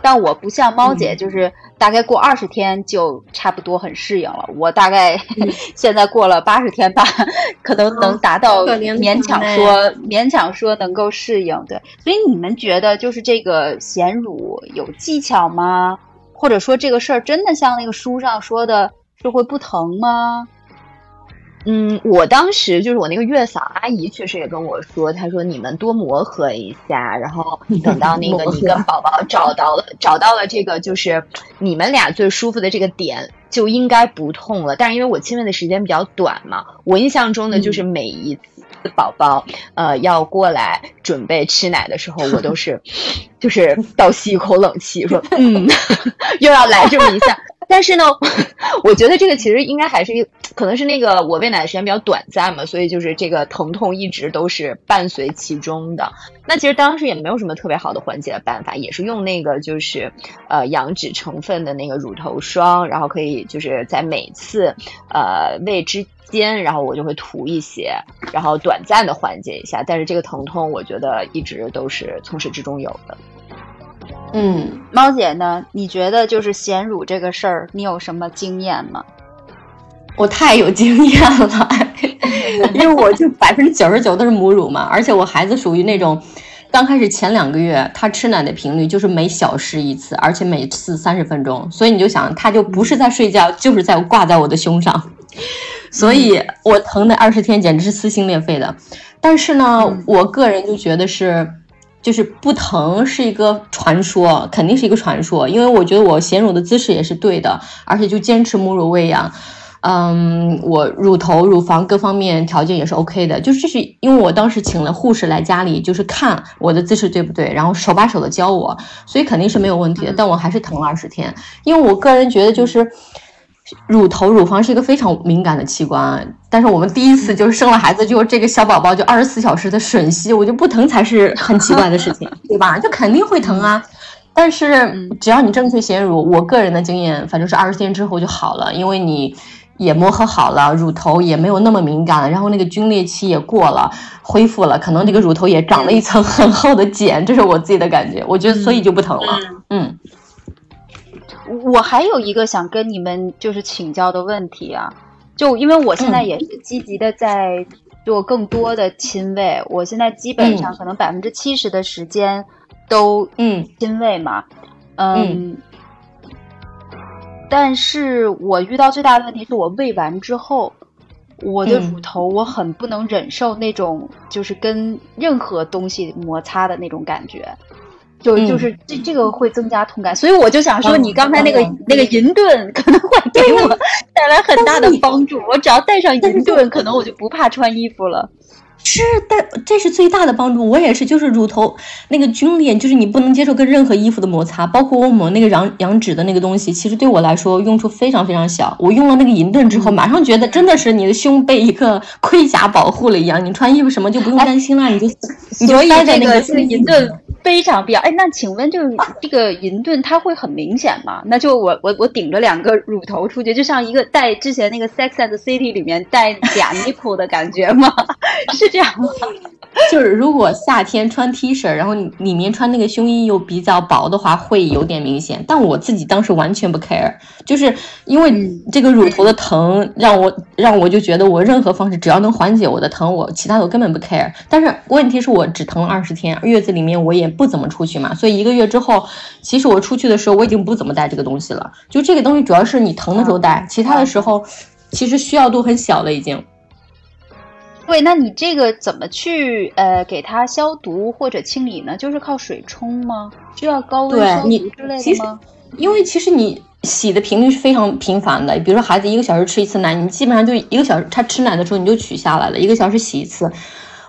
但我不像猫姐，就是大概过二十天就差不多很适应了。我大概 现在过了八十天吧，可能能达到勉强说勉强说能够适应。对，所以你们觉得就是这个衔乳有技巧吗？或者说这个事儿真的像那个书上说的是会不疼吗？嗯，我当时就是我那个月嫂阿姨，确实也跟我说，她说你们多磨合一下，然后等到那个 你跟宝宝找到了找到了这个就是你们俩最舒服的这个点，就应该不痛了。但是因为我亲喂的时间比较短嘛，我印象中的，就是每一次宝宝呃要过来准备吃奶的时候，我都是 就是倒吸一口冷气，说 嗯，又要来这么一下。但是呢，我觉得这个其实应该还是，可能是那个我喂奶的时间比较短暂嘛，所以就是这个疼痛一直都是伴随其中的。那其实当时也没有什么特别好的缓解的办法，也是用那个就是呃羊脂成分的那个乳头霜，然后可以就是在每次呃喂之间，然后我就会涂一些，然后短暂的缓解一下。但是这个疼痛，我觉得一直都是从始至终有的。嗯，猫姐呢？你觉得就是鲜乳这个事儿，你有什么经验吗？我太有经验了，因为我就百分之九十九都是母乳嘛，而且我孩子属于那种刚开始前两个月他吃奶的频率就是每小时一次，而且每次三十分钟，所以你就想他就不是在睡觉，就是在挂在我的胸上，所以我疼的二十天简直是撕心裂肺的。但是呢，我个人就觉得是。就是不疼是一个传说，肯定是一个传说，因为我觉得我衔乳的姿势也是对的，而且就坚持母乳喂养，嗯，我乳头、乳房各方面条件也是 OK 的，就是是因为我当时请了护士来家里，就是看我的姿势对不对，然后手把手的教我，所以肯定是没有问题的，但我还是疼了二十天，因为我个人觉得就是。乳头、乳房是一个非常敏感的器官，但是我们第一次就是生了孩子，就这个小宝宝就二十四小时的吮吸，我就不疼才是很奇怪的事情，对吧？就肯定会疼啊。但是只要你正确衔乳，我个人的经验，反正是二十天之后就好了，因为你也磨合好了，乳头也没有那么敏感了，然后那个皲裂期也过了，恢复了，可能这个乳头也长了一层很厚的茧，这是我自己的感觉。我觉得所以就不疼了，嗯。我还有一个想跟你们就是请教的问题啊，就因为我现在也是积极的在做更多的亲喂，我现在基本上可能百分之七十的时间都嗯。亲喂嘛，嗯，但是我遇到最大的问题是我喂完之后，我的乳头我很不能忍受那种就是跟任何东西摩擦的那种感觉。就就是这这个会增加痛感，所以我就想说，你刚才那个那个银盾可能会给我带来很大的帮助。我只要带上银盾，可能我就不怕穿衣服了。是，但这是最大的帮助。我也是，就是乳头那个皲裂，就是你不能接受跟任何衣服的摩擦，包括我抹那个羊羊脂的那个东西，其实对我来说用处非常非常小。我用了那个银盾之后，马上觉得真的是你的胸被一个盔甲保护了一样，你穿衣服什么就不用担心了，你就你就待在那个银盾。非常必要。哎，那请问，就是这个银盾，它会很明显吗？那就我我我顶着两个乳头出去，就像一个带之前那个《Sex and City》里面带假 nipple 的感觉吗？是这样吗？就是如果夏天穿 T 恤，然后里面穿那个胸衣又比较薄的话，会有点明显。但我自己当时完全不 care，就是因为这个乳头的疼，让我让我就觉得我任何方式只要能缓解我的疼，我其他的我根本不 care。但是问题是我只疼了二十天，月子里面我也不怎么出去嘛，所以一个月之后，其实我出去的时候我已经不怎么带这个东西了。就这个东西主要是你疼的时候带，其他的时候其实需要度很小了已经。对，那你这个怎么去呃给它消毒或者清理呢？就是靠水冲吗？需要高温消毒之类的吗？因为其实你洗的频率是非常频繁的，比如说孩子一个小时吃一次奶，你基本上就一个小时他吃奶的时候你就取下来了，一个小时洗一次。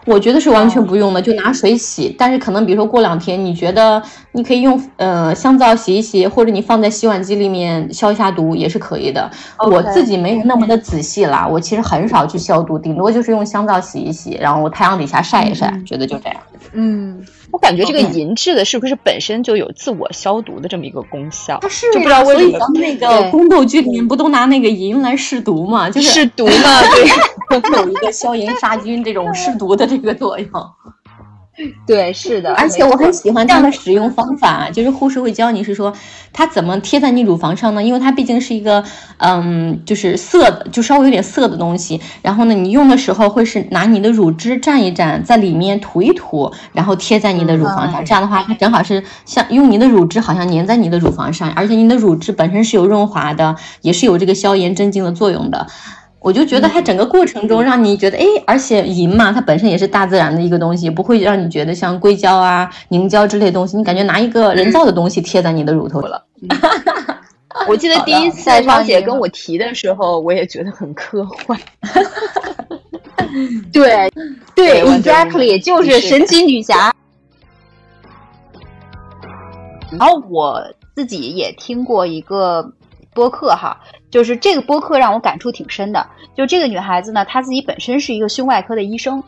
我觉得是完全不用的，就拿水洗。但是可能比如说过两天，你觉得你可以用呃香皂洗一洗，或者你放在洗碗机里面消一下毒也是可以的。我自己没有那么的仔细啦，我其实很少去消毒，顶多就是用香皂洗一洗，然后太阳底下晒一晒，觉得就这样。嗯。我感觉这个银质的是不是本身就有自我消毒的这么一个功效？它是呀，所以咱们那个宫斗剧里面不都拿那个银来试毒吗？就是试毒嘛，对，有一个消炎杀菌这种试毒的这个作用。对，是的，而且我很喜欢它的使用方法，就是护士会教你是说它怎么贴在你乳房上呢？因为它毕竟是一个嗯，就是涩的，就稍微有点涩的东西。然后呢，你用的时候会是拿你的乳汁蘸一蘸，在里面涂一涂，然后贴在你的乳房上。这样的话，它正好是像用你的乳汁好像粘在你的乳房上，而且你的乳汁本身是有润滑的，也是有这个消炎镇静的作用的。我就觉得它整个过程中让你觉得，哎，而且银嘛，它本身也是大自然的一个东西，不会让你觉得像硅胶啊、凝胶之类东西，你感觉拿一个人造的东西贴在你的乳头了。我记得第一次芳姐跟我提的时候，我也觉得很科幻。对对，exactly，就是神奇女侠。然后我自己也听过一个播客哈。就是这个播客让我感触挺深的。就这个女孩子呢，她自己本身是一个胸外科的医生，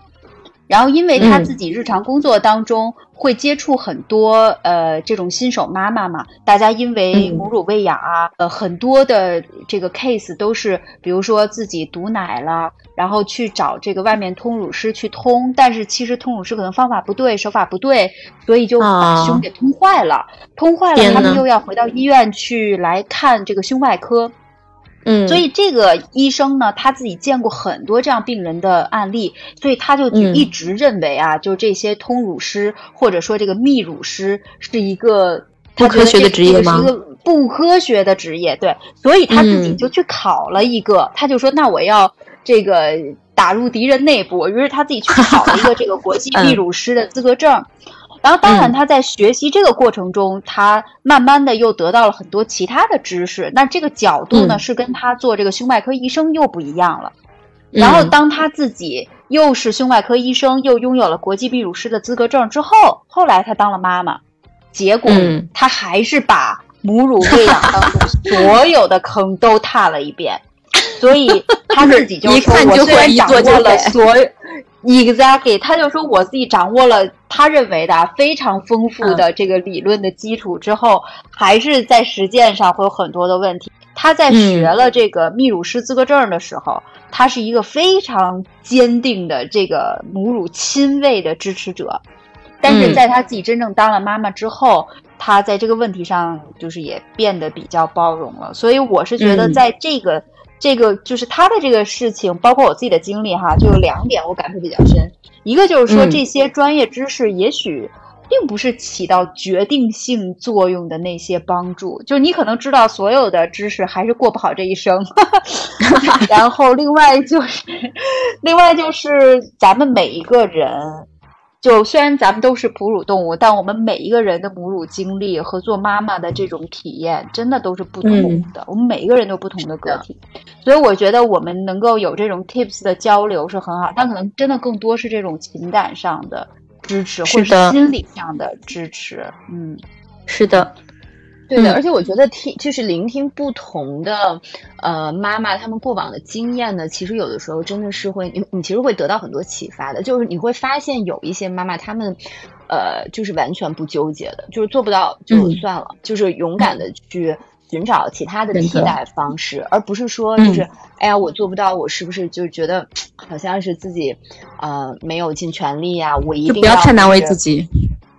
然后因为她自己日常工作当中会接触很多呃这种新手妈妈嘛，大家因为母乳喂养啊，呃很多的这个 case 都是，比如说自己堵奶了，然后去找这个外面通乳师去通，但是其实通乳师可能方法不对，手法不对，所以就把胸给通坏了，通坏了，他们又要回到医院去来看这个胸外科。嗯，所以这个医生呢，他自己见过很多这样病人的案例，所以他就一直认为啊，就这些通乳师或者说这个泌乳师是一个不科学的职业吗？是一个不科学的职业，对，所以他自己就去考了一个，他就说那我要这个打入敌人内部，于是他自己去考了一个这个国际 泌乳师的资格证。然后，当然，他在学习这个过程中，他慢慢的又得到了很多其他的知识。那这个角度呢，是跟他做这个胸外科医生又不一样了。然后，当他自己又是胸外科医生，又拥有了国际泌乳师的资格证之后，后来他当了妈妈，结果他还是把母乳喂养当中所有的坑都踏了一遍。所以他自己就 说：“我虽然掌握了所有。” Exactly，他就说我自己掌握了他认为的非常丰富的这个理论的基础之后，还是在实践上会有很多的问题。他在学了这个泌乳师资格证的时候，他是一个非常坚定的这个母乳亲喂的支持者，但是在他自己真正当了妈妈之后，他在这个问题上就是也变得比较包容了。所以我是觉得在这个。这个就是他的这个事情，包括我自己的经历哈，就有两点我感触比较深。一个就是说，这些专业知识也许并不是起到决定性作用的那些帮助，就你可能知道所有的知识，还是过不好这一生。然后，另外就是，另外就是咱们每一个人。就虽然咱们都是哺乳动物，但我们每一个人的母乳经历和做妈妈的这种体验，真的都是不同的。我们每一个人都不同的个体，所以我觉得我们能够有这种 tips 的交流是很好。但可能真的更多是这种情感上的支持，或者心理上的支持。嗯，是的。对的，而且我觉得听就是聆听不同的呃妈妈她们过往的经验呢，其实有的时候真的是会你你其实会得到很多启发的。就是你会发现有一些妈妈她们呃就是完全不纠结的，就是做不到就算了，就是勇敢的去寻找其他的替代方式，而不是说就是哎呀我做不到，我是不是就觉得好像是自己呃没有尽全力呀？我一定不要太难为自己。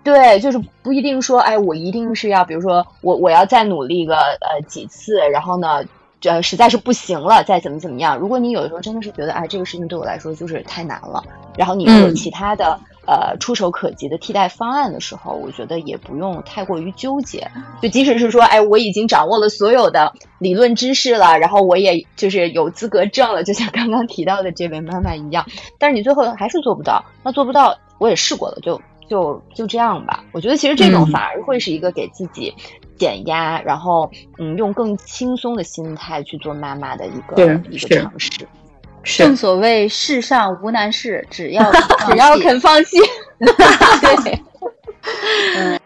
对，就是不一定说，哎，我一定是要，比如说，我我要再努力个呃几次，然后呢，这实在是不行了，再怎么怎么样。如果你有的时候真的是觉得，哎，这个事情对我来说就是太难了，然后你有其他的呃触手可及的替代方案的时候，我觉得也不用太过于纠结。就即使是说，哎，我已经掌握了所有的理论知识了，然后我也就是有资格证了，就像刚刚提到的这位妈妈一样，但是你最后还是做不到，那做不到，我也试过了，就。就就这样吧，我觉得其实这种反而会是一个给自己减压，然后嗯，用更轻松的心态去做妈妈的一个一个尝试。正所谓世上无难事，只要 只要肯放弃。对。嗯。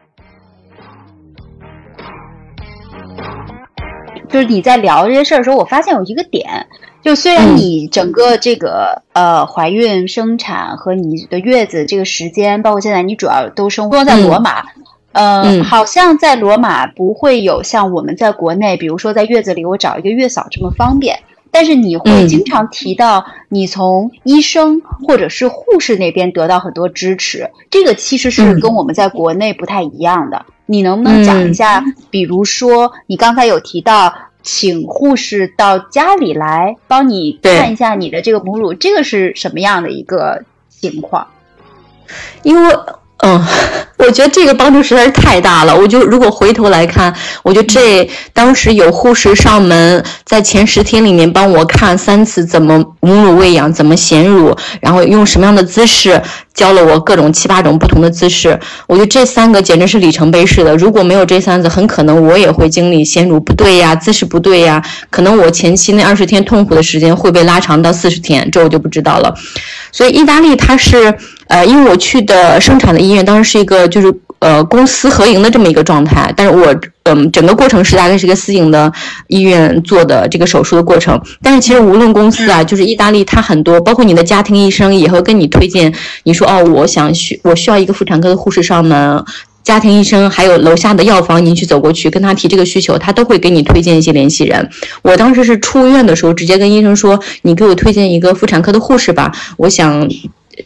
就是你在聊这些事儿的时候，我发现有一个点。就虽然你整个这个呃怀孕生产和你的月子这个时间，包括现在你主要都生活在罗马，呃，好像在罗马不会有像我们在国内，比如说在月子里我找一个月嫂这么方便。但是你会嗯经常提到你从医生或者是护士那边得到很多支持，这个其实是嗯跟我们在国内不太一样的。你能不能讲一下，比如说你刚才有提到请护士到家里来帮你看一下你的这个母乳，这个是什么样的一个情况？因为嗯，我觉得这个帮助实在是太大了。我就如果回头来看，我觉得这当时有护士上门，在前十天里面帮我看三次怎么母乳喂养，怎么衔乳，然后用什么样的姿势，教了我各种七八种不同的姿势。我觉得这三个简直是里程碑式的。如果没有这三个，很可能我也会经历先乳不对呀，姿势不对呀，可能我前期那二十天痛苦的时间会被拉长到四十天，这我就不知道了。所以意大利它是呃，因为我去的生产的医院当时是一个就是呃公私合营的这么一个状态，但是我嗯整个过程是大概是一个私营的医院做的这个手术的过程。但是其实无论公司啊，就是意大利它很多，包括你的家庭医生也会跟你推荐，你说哦，我想需我需要一个妇产科的护士上门。家庭医生还有楼下的药房，您去走过去跟他提这个需求，他都会给你推荐一些联系人。我当时是出院的时候，直接跟医生说：“你给我推荐一个妇产科的护士吧，我想。”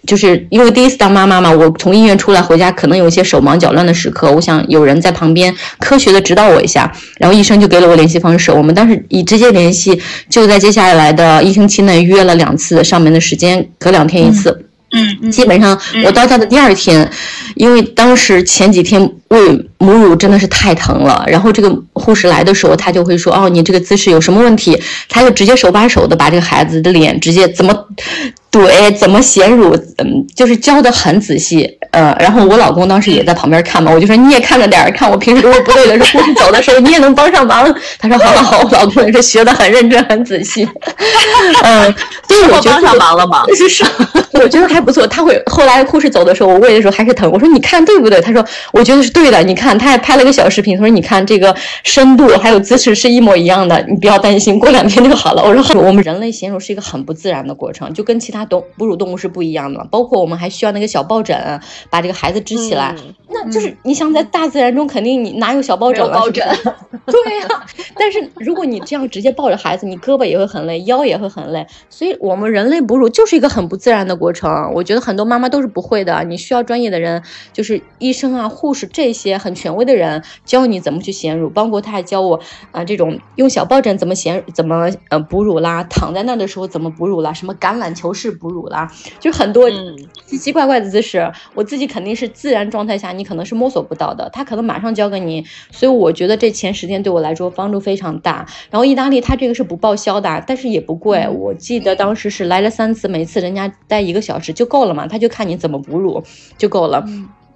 就是因为第一次当妈妈嘛，我从医院出来回家，可能有一些手忙脚乱的时刻，我想有人在旁边科学的指导我一下。然后医生就给了我联系方式，我们当时以直接联系，就在接下来的一星期内约了两次上门的时间，隔两天一次。嗯基本上我到家的第二天，因为当时前几天喂母乳真的是太疼了，然后这个护士来的时候，他就会说：“哦，你这个姿势有什么问题？”他就直接手把手的把这个孩子的脸直接怎么怼，怎么显乳，嗯，就是教的很仔细。呃，然后我老公当时也在旁边看嘛，我就说你也看着点儿，看我平时如果不对的时候，走的时候你也能帮上忙。他说好好好，我老公也是学的很认真很仔细。嗯，所以我觉得帮上忙了吗？是是，我觉得还不错。他会后来护士走的时候，我喂的时候还是疼。我说你看对不对？他说我觉得是对的。你看，他还拍了个小视频，他说你看这个深度还有姿势是一模一样的，你不要担心，过两天就好了。我说。我们人类衔乳是一个很不自然的过程，就跟其他动哺乳动物是不一样的。包括我们还需要那个小抱枕把这个孩子支起来，嗯那就是你想在大自然中肯定你哪有小抱枕了？抱 枕对呀、但是如果你这样直接抱着孩子，你胳膊也会很累，腰也会很累。所以我们人类哺乳就是一个很不自然的过程。我觉得很多妈妈都是不会的，你需要专业的人，就是医生啊、护士这些很权威的人教你怎么去衔乳。包括他还教我啊、这种用小抱枕怎么衔、怎么呃哺乳啦，躺在那的时候怎么哺乳啦，什么橄榄球式哺乳啦，就很多嗯奇奇怪怪的姿势。我自己肯定是自然状态下，你可能是摸索不到的，他可能马上教给你。所以我觉得这前十天对我来说帮助非常大。然后意大利它这个是不报销的，但是也不贵。我记得当时是来了三次，每次人家待一个小时就够了嘛，他就看你怎么哺乳就够了。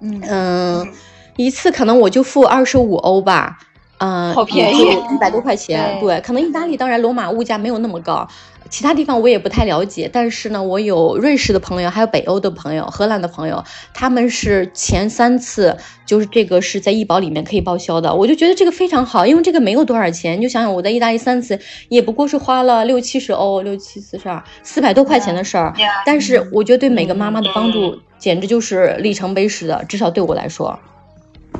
嗯嗯，一次可能我就付二十五欧吧。嗯，好便宜一百多块钱。对对，可能意大利当然罗马物价没有那么高，其他地方我也不太了解。但是呢，我有瑞士的朋友，还有北欧的朋友、荷兰的朋友，他们是前三次就是这个是在医保里面可以报销的，我就觉得这个非常好，因为这个没有多少钱。你就想想我在意大利三次，也不过是花了六七十欧，六七四十二，四百多块钱的事儿。但是我觉得对每个妈妈的帮助简直就是里程碑式的，至少对我来说。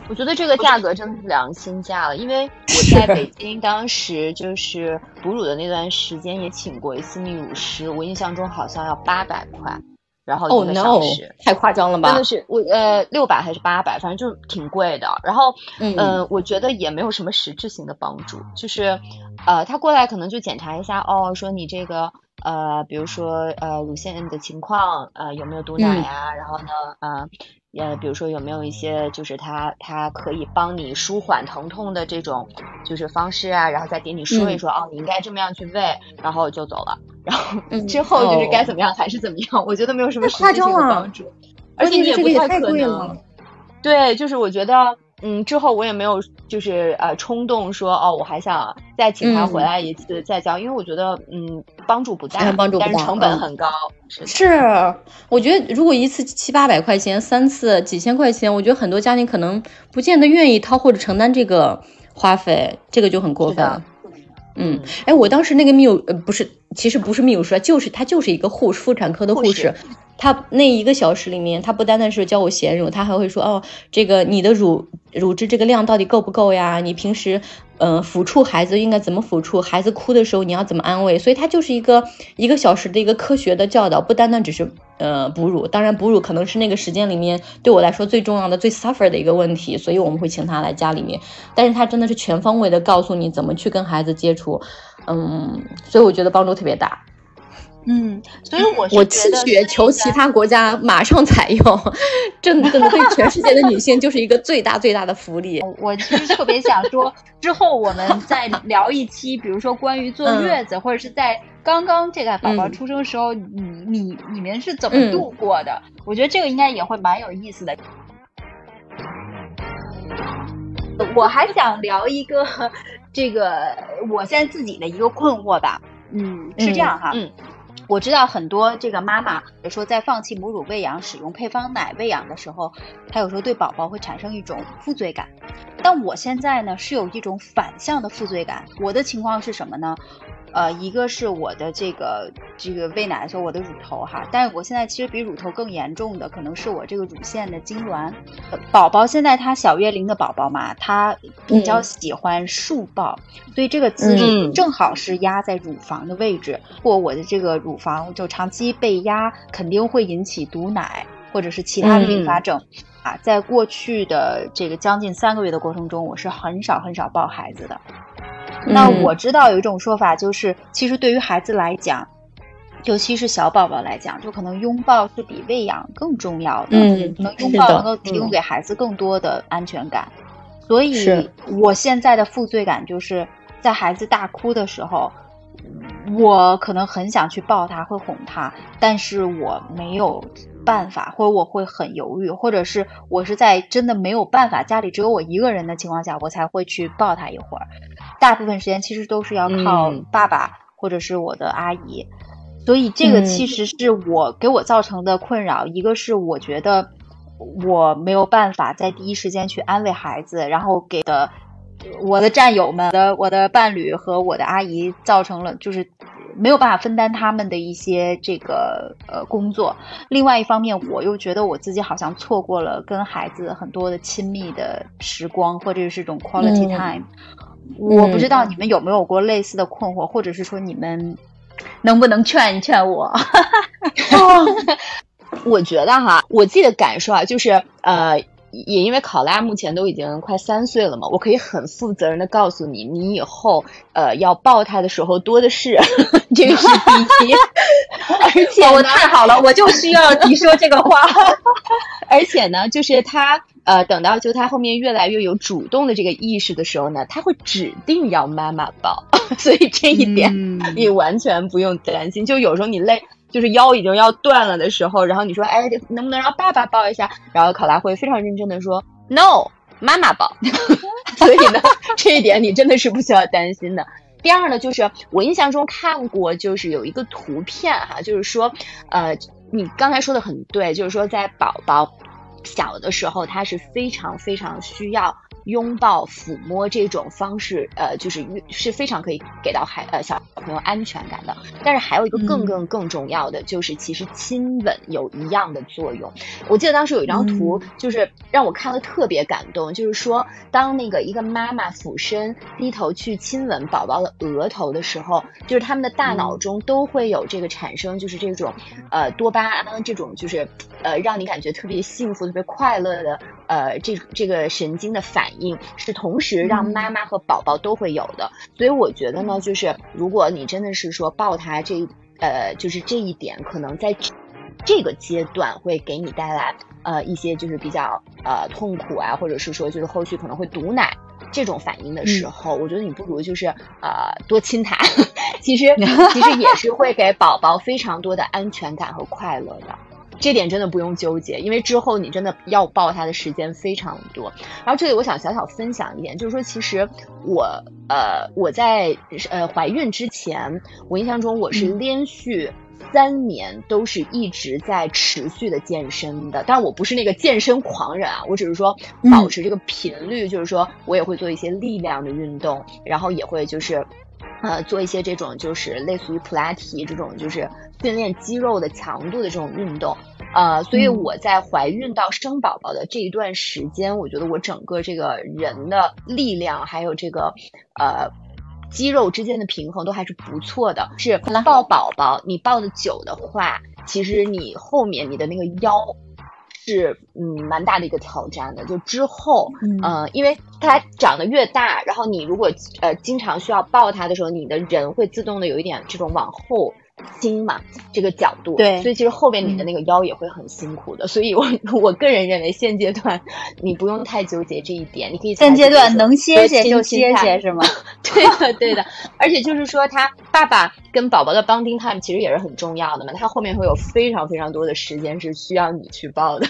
我觉得这个价格真的是良心价了，因为 我在北京当时就是哺乳的那段时间也请过一次泌乳师，我印象中好像要八百块，然后哦一个小 no，时。太夸张了吧真的？是我呃六百还是八百，反正就是挺贵的。然后嗯呃，我觉得也没有什么实质性的帮助，就是呃他过来可能就检查一下哦，说你这个呃比如说呃乳腺的情况呃有没有堵奶嗯呀、然后呢呃。呃，比如说有没有一些就是他他可以帮你舒缓疼痛的这种就是方式啊，然后再给你说一说、哦，你应该这么样去喂，然后就走了，然后嗯之后就是哦该怎么样还是怎么样，我觉得没有什么实质性的帮助，而且你也不太可能。对，就是我觉得，嗯，之后我也没有就是呃冲动说哦，我还想再请他回嗯来一次再教，因为我觉得嗯帮助不大，嗯帮助不大但是成本嗯很高，是。是，我觉得如果一次七八百块钱，三次几千块钱，我觉得很多家庭可能不见得愿意掏或者承担这个花费，这个就很过分。嗯，哎，我当时那个泌乳呃不是，其实不是泌乳师，就是他就是一个护士，妇产科的护士。护士他那一个小时里面，他不单单是教我衔乳，他还会说哦，这个你的乳乳汁这个量到底够不够呀？你平时嗯抚触孩子应该怎么抚触？孩子哭的时候你要怎么安慰？所以他就是一个一个小时的一个科学的教导，不单单只是呃哺乳。当然哺乳可能是那个时间里面对我来说最重要的、最 suffer 的一个问题，所以我们会请他来家里面。但是他真的是全方位的告诉你怎么去跟孩子接触，嗯，所以我觉得帮助特别大。嗯，所以我我气血求其他国家马上采用，真的 对全世界的女性就是一个最大最大的福利。我其实特别想说，之后我们再聊一期，比如说关于坐月子，或者是在刚刚这个宝宝出生时候，你你你们是怎么度过的？我觉得这个应该也会蛮有意思的。我还想聊一个这个我现在自己的一个困惑吧。嗯，是这样哈。嗯。我知道很多这个妈妈，说在放弃母乳喂养、使用配方奶喂养的时候，她有时候对宝宝会产生一种负罪感。但我现在呢，是有一种反向的负罪感。我的情况是什么呢？呃，一个是我的这个这个喂奶的时候我的乳头哈，但是我现在其实比乳头更严重的可能是我这个乳腺的痉挛。宝宝现在他小月龄的宝宝嘛，他比较喜欢竖抱，所以这个姿势正好是压在乳房的位置。如果我的这个乳房就长期被压，肯定会引起堵奶或者是其他的并发症啊。在过去的这个将近三个月的过程中，我是很少很少抱孩子的。那我知道有一种说法，就是其实对于孩子来讲，尤其是小宝宝来讲，就可能拥抱是比喂养更重要的。嗯，可能拥抱能够提供给孩子更多的安全感。所以，我现在的负罪感就是在孩子大哭的时候，我可能很想去抱他，会哄他，但是我没有。办法，或者我会很犹豫，或者是我是在真的没有办法，家里只有我一个人的情况下，我才会去抱他一会儿。大部分时间其实都是要靠爸爸或者是我的阿姨，所以这个其实是我给我造成的困扰。一个是我觉得我没有办法在第一时间去安慰孩子，然后给的我的战友们的我的伴侣和我的阿姨造成了就是。没有办法分担他们的一些这个呃工作，另外一方面，我又觉得我自己好像错过了跟孩子很多的亲密的时光，或者是一种 quality time。我不知道你们有没有过类似的困惑，或者是说你们能不能劝一劝我？我觉得哈，我自己的感受啊，就是呃。也因为考拉目前都已经快三岁了嘛，我可以很负责任的告诉你，你以后呃要抱他的时候多的是，这个是第一。而且我太好了，我就需要你说这个话。而且呢，就是他呃等到就他后面越来越有主动的这个意识的时候呢，他会指定要妈妈抱，所以这一点你完全不用担心。就有时候你累。就是腰已经要断了的时候，然后你说，哎，能不能让爸爸抱一下？然后考拉会非常认真的说，no，妈妈抱。所以呢，这一点你真的是不需要担心的。第二呢，就是我印象中看过，就是有一个图片哈，就是说，呃，你刚才说的很对，就是说在宝宝小的时候，他是非常非常需要。拥抱、抚摸这种方式，呃，就是是非常可以给到孩呃小朋友安全感的。但是还有一个更更更重要的，就是其实亲吻有一样的作用。我记得当时有一张图，就是让我看了特别感动，就是说当那个一个妈妈俯身低头去亲吻宝宝的额头的时候，就是他们的大脑中都会有这个产生，就是这种呃多巴胺这种就是呃让你感觉特别幸福、特别快乐的呃这这个神经的反。应是同时让妈妈和宝宝都会有的，所以我觉得呢，就是如果你真的是说抱他这呃，就是这一点可能在这个阶段会给你带来呃一些就是比较呃痛苦啊，或者是说就是后续可能会堵奶这种反应的时候，我觉得你不如就是呃多亲他，其实 其实也是会给宝宝非常多的安全感和快乐的。这点真的不用纠结，因为之后你真的要报他的时间非常多。然后这里我想小小分享一点，就是说其实我呃我在呃怀孕之前，我印象中我是连续三年都是一直在持续的健身的，但我不是那个健身狂人啊，我只是说保持这个频率，就是说我也会做一些力量的运动，然后也会就是呃做一些这种就是类似于普拉提这种就是。训练肌肉的强度的这种运动，呃，所以我在怀孕到生宝宝的这一段时间，我觉得我整个这个人的力量还有这个呃肌肉之间的平衡都还是不错的。是抱宝宝，你抱的久的话，其实你后面你的那个腰。是嗯，蛮大的一个挑战的。就之后，嗯，因为它长得越大，然后你如果呃经常需要抱它的时候，你的人会自动的有一点这种往后。轻嘛，这个角度，对，所以其实后边你的那个腰也会很辛苦的，所以我 我个人认为现阶段你不用太纠结这一点，你可以现阶段能歇歇就歇歇是吗？对的，对的，而且就是说他爸爸跟宝宝的 bonding time 其实也是很重要的嘛，他后面会有非常非常多的时间是需要你去抱的。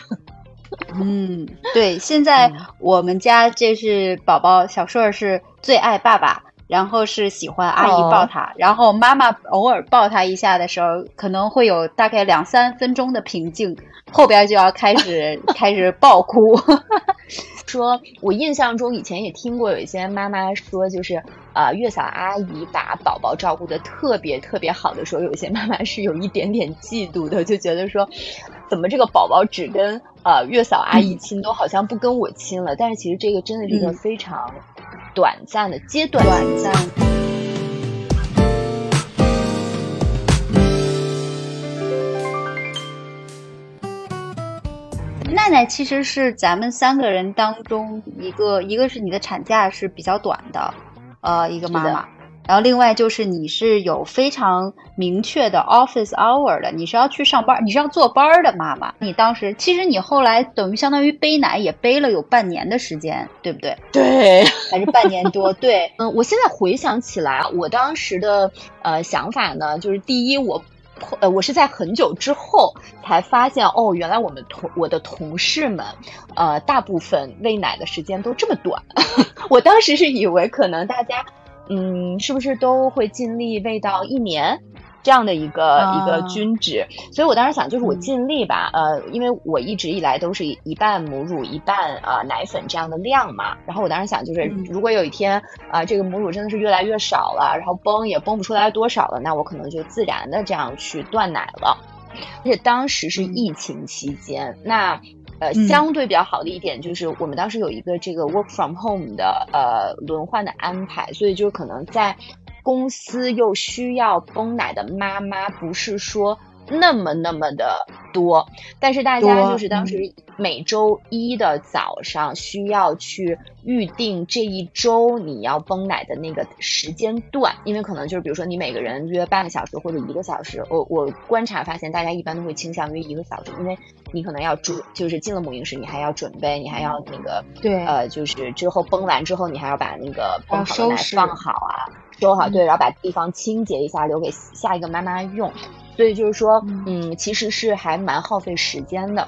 嗯，对，现在我们家这是宝宝小顺儿是最爱爸爸。然后是喜欢阿姨抱他，然后妈妈偶尔抱他一下的时候，可能会有大概两三分钟的平静，后边就要开始 开始爆哭。说我印象中以前也听过有一些妈妈说，就是呃月嫂阿姨把宝宝照顾的特别特别好的时候，有些妈妈是有一点点嫉妒的，就觉得说，怎么这个宝宝只跟呃月嫂阿姨亲，都好像不跟我亲了。但是其实这个真的是一个非常。短暂的阶段，短暂。奈奈其实是咱们三个人当中一个，一个是你的产假是比较短的，呃，一个妈妈。然后另外就是你是有非常明确的 office hour 的，你是要去上班，你是要坐班的妈妈。你当时其实你后来等于相当于背奶也背了有半年的时间，对不对？对，还是半年多。对，嗯，我现在回想起来，我当时的呃想法呢，就是第一，我呃我是在很久之后才发现，哦，原来我们同我的同事们，呃，大部分喂奶的时间都这么短。我当时是以为可能大家。嗯，是不是都会尽力喂到一年这样的一个一个均值？所以我当时想，就是我尽力吧，呃，因为我一直以来都是一半母乳一半呃奶粉这样的量嘛。然后我当时想，就是如果有一天啊，这个母乳真的是越来越少了，然后崩也崩不出来多少了，那我可能就自然的这样去断奶了。而且当时是疫情期间，那。呃，相对比较好的一点就是，我们当时有一个这个 work from home 的呃轮换的安排，所以就可能在公司又需要泵奶的妈妈，不是说。那么那么的多，但是大家就是当时每周一的早上需要去预定这一周你要泵奶的那个时间段，因为可能就是比如说你每个人约半个小时或者一个小时，我我观察发现大家一般都会倾向于一个小时，因为你可能要准，就是进了母婴室你还要准备，你还要那个对。呃就是之后崩完之后你还要把那个泵好的奶放好啊，收好对，然后把地方清洁一下留给下一个妈妈用。所以就是说，嗯，其实是还蛮耗费时间的。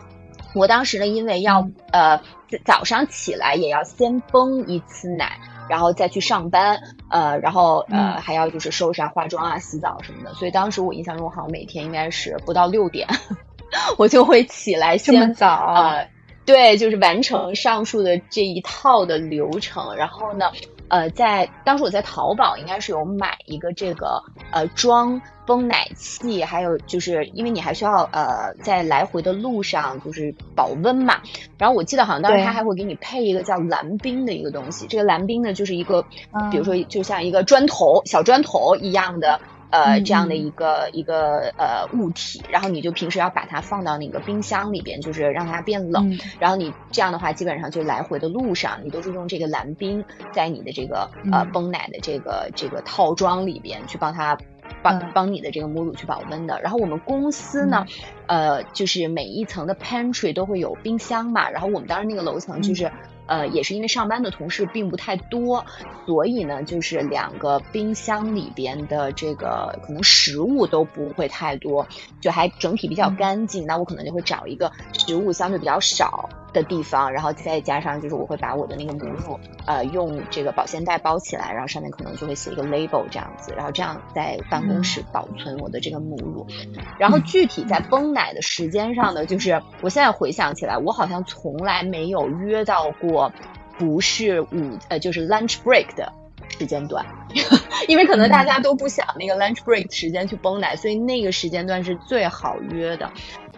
我当时呢，因为要呃早上起来也要先崩一次奶，然后再去上班，呃，然后呃还要就是收拾啊、化妆啊、洗澡什么的。所以当时我印象中，好像每天应该是不到六点，我就会起来这么早呃，对，就是完成上述的这一套的流程。然后呢，呃，在当时我在淘宝应该是有买一个这个呃装。泵奶器，还有就是因为你还需要呃在来回的路上就是保温嘛，然后我记得好像当时他还会给你配一个叫蓝冰的一个东西，这个蓝冰呢就是一个，比如说就像一个砖头小砖头一样的呃这样的一个一个呃物体，然后你就平时要把它放到那个冰箱里边，就是让它变冷，然后你这样的话基本上就来回的路上你都是用这个蓝冰在你的这个呃泵奶的这个这个套装里边去帮它。帮帮你的这个母乳去保温的，然后我们公司呢，呃，就是每一层的 pantry 都会有冰箱嘛，然后我们当时那个楼层就是，呃，也是因为上班的同事并不太多，所以呢，就是两个冰箱里边的这个可能食物都不会太多，就还整体比较干净。那我可能就会找一个食物相对比较少。的地方，然后再加上就是我会把我的那个母乳，呃，用这个保鲜袋包起来，然后上面可能就会写一个 label 这样子，然后这样在办公室保存我的这个母乳。然后具体在泵奶的时间上呢，就是我现在回想起来，我好像从来没有约到过不是午呃就是 lunch break 的时间段，因为可能大家都不想那个 lunch break 时间去泵奶，所以那个时间段是最好约的。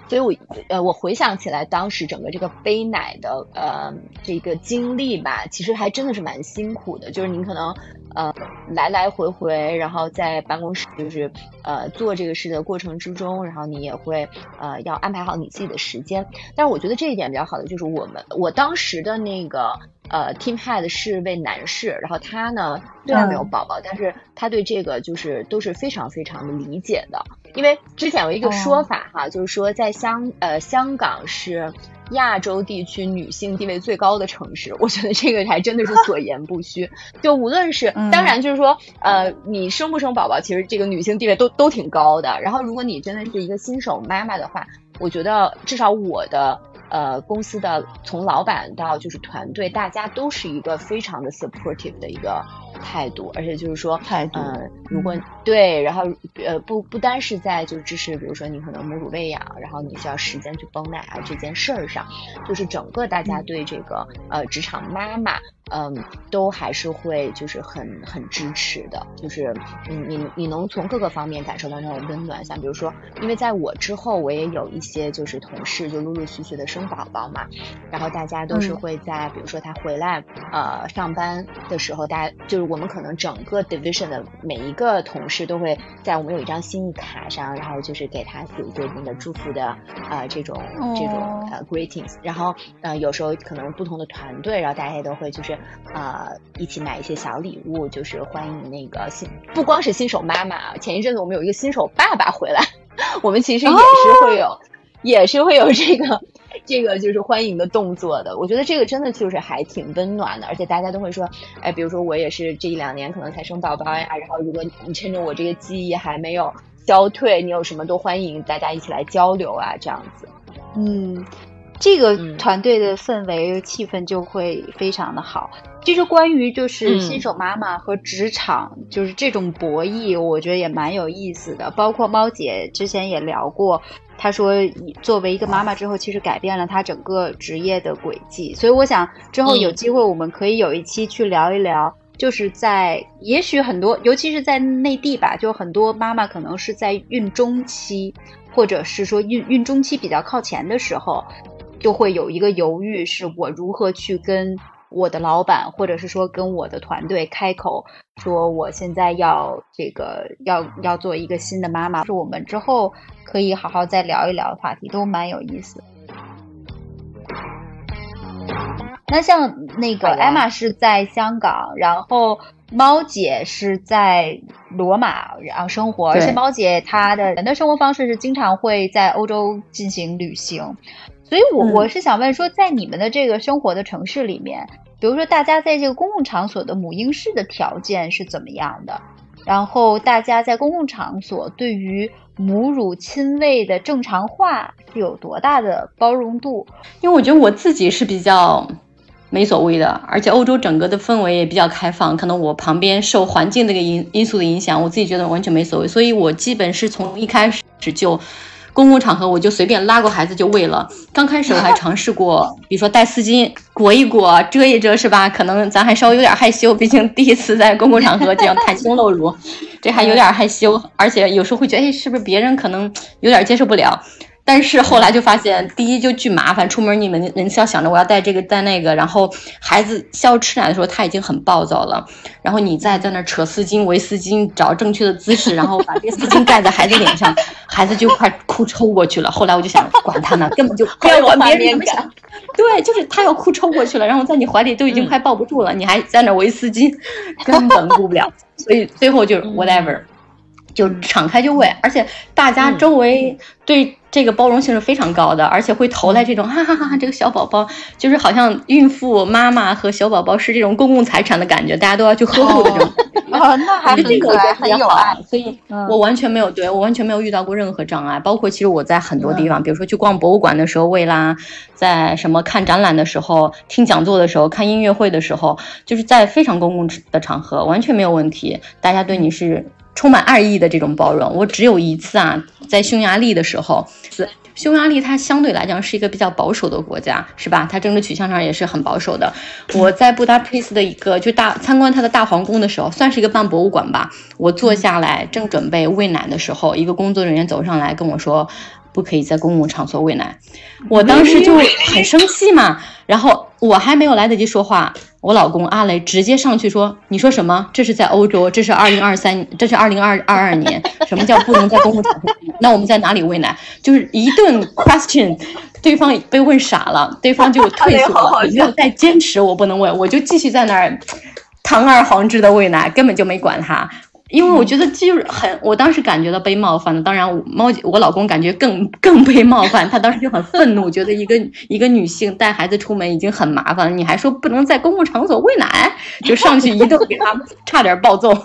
所以我呃，我回想起来当时整个这个背奶的呃这个经历吧，其实还真的是蛮辛苦的。就是您可能呃来来回回，然后在办公室就是呃做这个事的过程之中，然后你也会呃要安排好你自己的时间。但是我觉得这一点比较好的就是我们我当时的那个。呃，Team Head 是位男士，然后他呢虽然没有宝宝，但是他对这个就是都是非常非常的理解的。因为之前有一个说法哈，就是说在香呃香港是亚洲地区女性地位最高的城市，我觉得这个还真的是所言不虚。就无论是当然就是说呃你生不生宝宝，其实这个女性地位都都挺高的。然后如果你真的是一个新手妈妈的话，我觉得至少我的。呃，公司的从老板到就是团队，大家都是一个非常的 supportive 的一个态度，而且就是说，嗯，如果对，然后呃，不不单是在就是支持，比如说你可能母乳喂养，然后你需要时间去泵奶啊这件事儿上，就是整个大家对这个呃职场妈妈。嗯，都还是会就是很很支持的，就是你你你能从各个方面感受到那种温暖。像比如说，因为在我之后，我也有一些就是同事就陆陆续续的生宝宝嘛，然后大家都是会在比如说他回来呃上班的时候，大家就是我们可能整个 division 的每一个同事都会在我们有一张心意卡上，然后就是给他写一些那个祝福的呃这种这种呃 greetings，然后呃有时候可能不同的团队，然后大家也都会就是。呃，一起买一些小礼物，就是欢迎那个新，不光是新手妈妈，前一阵子我们有一个新手爸爸回来，我们其实也是会有，也是会有这个这个就是欢迎的动作的。我觉得这个真的就是还挺温暖的，而且大家都会说，哎，比如说我也是这一两年可能才生宝宝呀，然后如果你趁着我这个记忆还没有消退，你有什么都欢迎大家一起来交流啊，这样子，嗯。这个团队的氛围气氛就会非常的好。其实关于就是新手妈妈和职场就是这种博弈，我觉得也蛮有意思的。包括猫姐之前也聊过，她说作为一个妈妈之后，其实改变了她整个职业的轨迹。所以我想之后有机会我们可以有一期去聊一聊，就是在也许很多，尤其是在内地吧，就很多妈妈可能是在孕中期，或者是说孕孕中期比较靠前的时候。就会有一个犹豫，是我如何去跟我的老板，或者是说跟我的团队开口，说我现在要这个要要做一个新的妈妈，是我们之后可以好好再聊一聊的话题，都蛮有意思。那像那个艾玛是在香港，然后猫姐是在罗马，然后生活，而且猫姐她的人的生活方式是经常会在欧洲进行旅行。所以，我我是想问说，在你们的这个生活的城市里面，比如说大家在这个公共场所的母婴室的条件是怎么样的？然后大家在公共场所对于母乳亲喂的正常化是有多大的包容度？因为我觉得我自己是比较没所谓的，而且欧洲整个的氛围也比较开放，可能我旁边受环境这个因因素的影响，我自己觉得完全没所谓，所以我基本是从一开始就。公共场合我就随便拉过孩子就喂了。刚开始我还 尝试过，比如说带丝巾裹一裹、遮一遮，是吧？可能咱还稍微有点害羞，毕竟第一次在公共场合这样袒胸露乳，这还有点害羞。而且有时候会觉得，哎，是不是别人可能有点接受不了？但是后来就发现，第一就巨麻烦，出门你们人要想着我要带这个带那个，然后孩子需要吃奶的时候他已经很暴躁了，然后你再在那扯丝巾围丝巾，找正确的姿势，然后把这个丝巾盖在孩子脸上，孩子就快哭抽过去了。后来我就想，管他呢，根本就不要管别人怎么想。对，就是他要哭抽过去了，然后在你怀里都已经快抱不住了，你还在那围丝巾，根本顾不了。所以最后就是 whatever，就敞开就喂，而且大家周围对。这个包容性是非常高的，而且会投来这种哈哈哈哈，这个小宝宝就是好像孕妇妈妈和小宝宝是这种公共财产的感觉，大家都要去呵护的这种。哦，那还是可爱，很有爱。所以我完全没有对我完全没有遇到过任何障碍，包括其实我在很多地方，比如说去逛博物馆的时候喂啦，在什么看展览的时候、听讲座的时候、看音乐会的时候，就是在非常公共的场合，完全没有问题，大家对你是。充满爱意的这种包容，我只有一次啊，在匈牙利的时候，匈牙利，它相对来讲是一个比较保守的国家，是吧？它政治取向上也是很保守的。我在布达佩斯的一个就大参观它的大皇宫的时候，算是一个半博物馆吧。我坐下来正准备喂奶的时候，一个工作人员走上来跟我说。不可以在公共场所喂奶。我当时就很生气嘛，然后我还没有来得及说话，我老公阿雷直接上去说：“你说什么？这是在欧洲，这是二零二三，这是二零二二二年，什么叫不能在公共场所？那我们在哪里喂奶？就是一顿 question，对方被问傻了，对方就退缩了，没有再坚持我不能喂，我就继续在那儿堂而皇之的喂奶，根本就没管他。”因为我觉得就是很，我当时感觉到被冒犯了。当然，猫我老公感觉更 更被冒犯，他当时就很愤怒，觉得一个一个女性带孩子出门已经很麻烦了，你还说不能在公共场所喂奶，就上去一顿给他差点暴揍。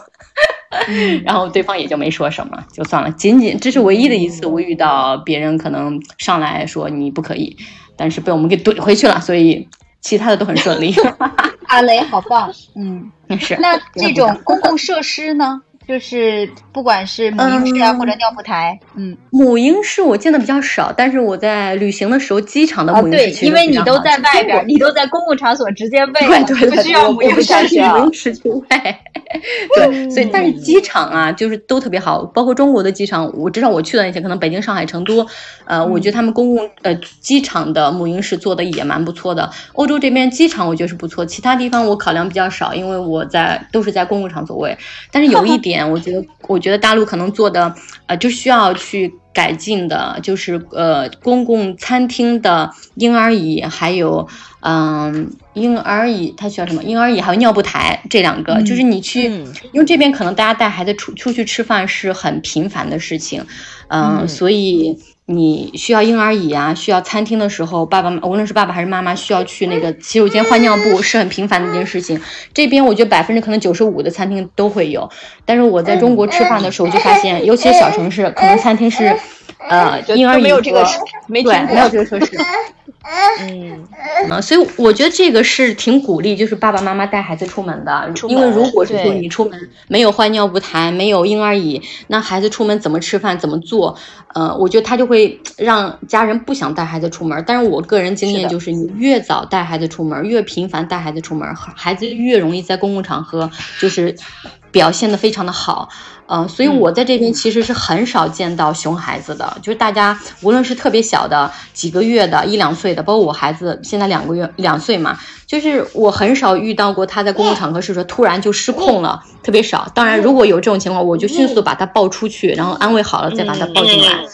然后对方也就没说什么，就算了。仅仅这是唯一的一次我遇到别人可能上来说你不可以，但是被我们给怼回去了，所以其他的都很顺利。阿雷好棒，嗯，是。那这种公共设施呢？就是不管是母婴室啊，或者尿布台，嗯，母婴室我见的比较少，但是我在旅行的时候，机场的母婴室对，因为你都在外边，你都在公共场所直接喂，对对对，不需要母婴室去母婴室去喂。对，所以但是机场啊，就是都特别好，包括中国的机场，我至少我去的那些，可能北京、上海、成都，呃，我觉得他们公共呃机场的母婴室做的也蛮不错的。欧洲这边机场我觉得是不错，其他地方我考量比较少，因为我在都是在公共场所喂。但是有一点。我觉得，我觉得大陆可能做的，呃，就需要去改进的，就是呃，公共餐厅的婴儿椅，还有，嗯，婴儿椅，它需要什么？婴儿椅还有尿布台这两个，就是你去，因为这边可能大家带孩子出出去吃饭是很频繁的事情，嗯，所以。你需要婴儿椅啊，需要餐厅的时候，爸爸无论是爸爸还是妈妈，需要去那个洗手间换尿布，是很频繁的一件事情。这边我觉得百分之可能九十五的餐厅都会有，但是我在中国吃饭的时候就发现，尤其是小城市，可能餐厅是，呃，婴儿椅没有这个，没对，没有这个设施。嗯，啊，所以我觉得这个是挺鼓励，就是爸爸妈妈带孩子出门的，因为如果是说你出门没有换尿布台，没有婴儿椅，那孩子出门怎么吃饭，怎么做？呃，我觉得他就会让家人不想带孩子出门。但是我个人经验就是，你越早带孩子出门，越频繁带孩子出门，孩子越容易在公共场合就是表现的非常的好。嗯，所以我在这边其实是很少见到熊孩子的，就是大家无论是特别小的几个月的、一两岁的，包括我孩子现在两个月两岁嘛，就是我很少遇到过他在公共场合是说突然就失控了，特别少。当然，如果有这种情况，我就迅速把他抱出去，然后安慰好了再把他抱进来。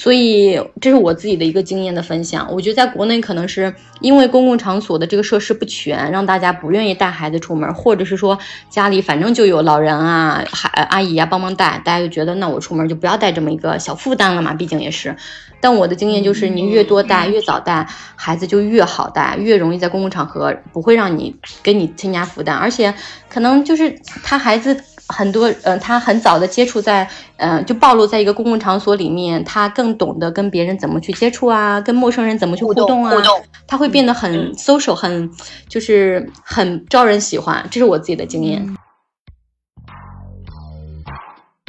所以这是我自己的一个经验的分享。我觉得在国内可能是因为公共场所的这个设施不全，让大家不愿意带孩子出门，或者是说家里反正就有老人啊、孩阿姨啊帮忙带，大家就觉得那我出门就不要带这么一个小负担了嘛，毕竟也是。但我的经验就是，你越多带，越早带，孩子就越好带，越容易在公共场合不会让你给你添加负担，而且可能就是他孩子。很多，嗯，他很早的接触在，嗯，就暴露在一个公共场所里面，他更懂得跟别人怎么去接触啊，跟陌生人怎么去互动啊，他会变得很 social，很就是很招人喜欢，这是我自己的经验。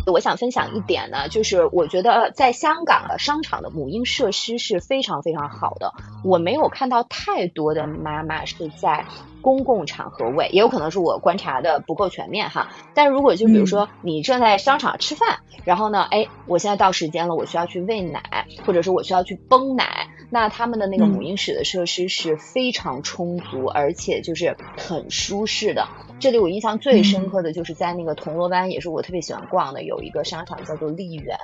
我想分享一点呢，就是我觉得在香港的商场的母婴设施是非常非常好的，我没有看到太多的妈妈是在公共场合喂，也有可能是我观察的不够全面哈。但如果就比如说你正在商场吃饭，然后呢，哎，我现在到时间了，我需要去喂奶，或者是我需要去泵奶，那他们的那个母婴室的设施是非常充足，而且就是很舒适的。这里我印象最深刻的就是在那个铜锣湾，也是我特别喜欢逛的，有一个商场叫做丽园。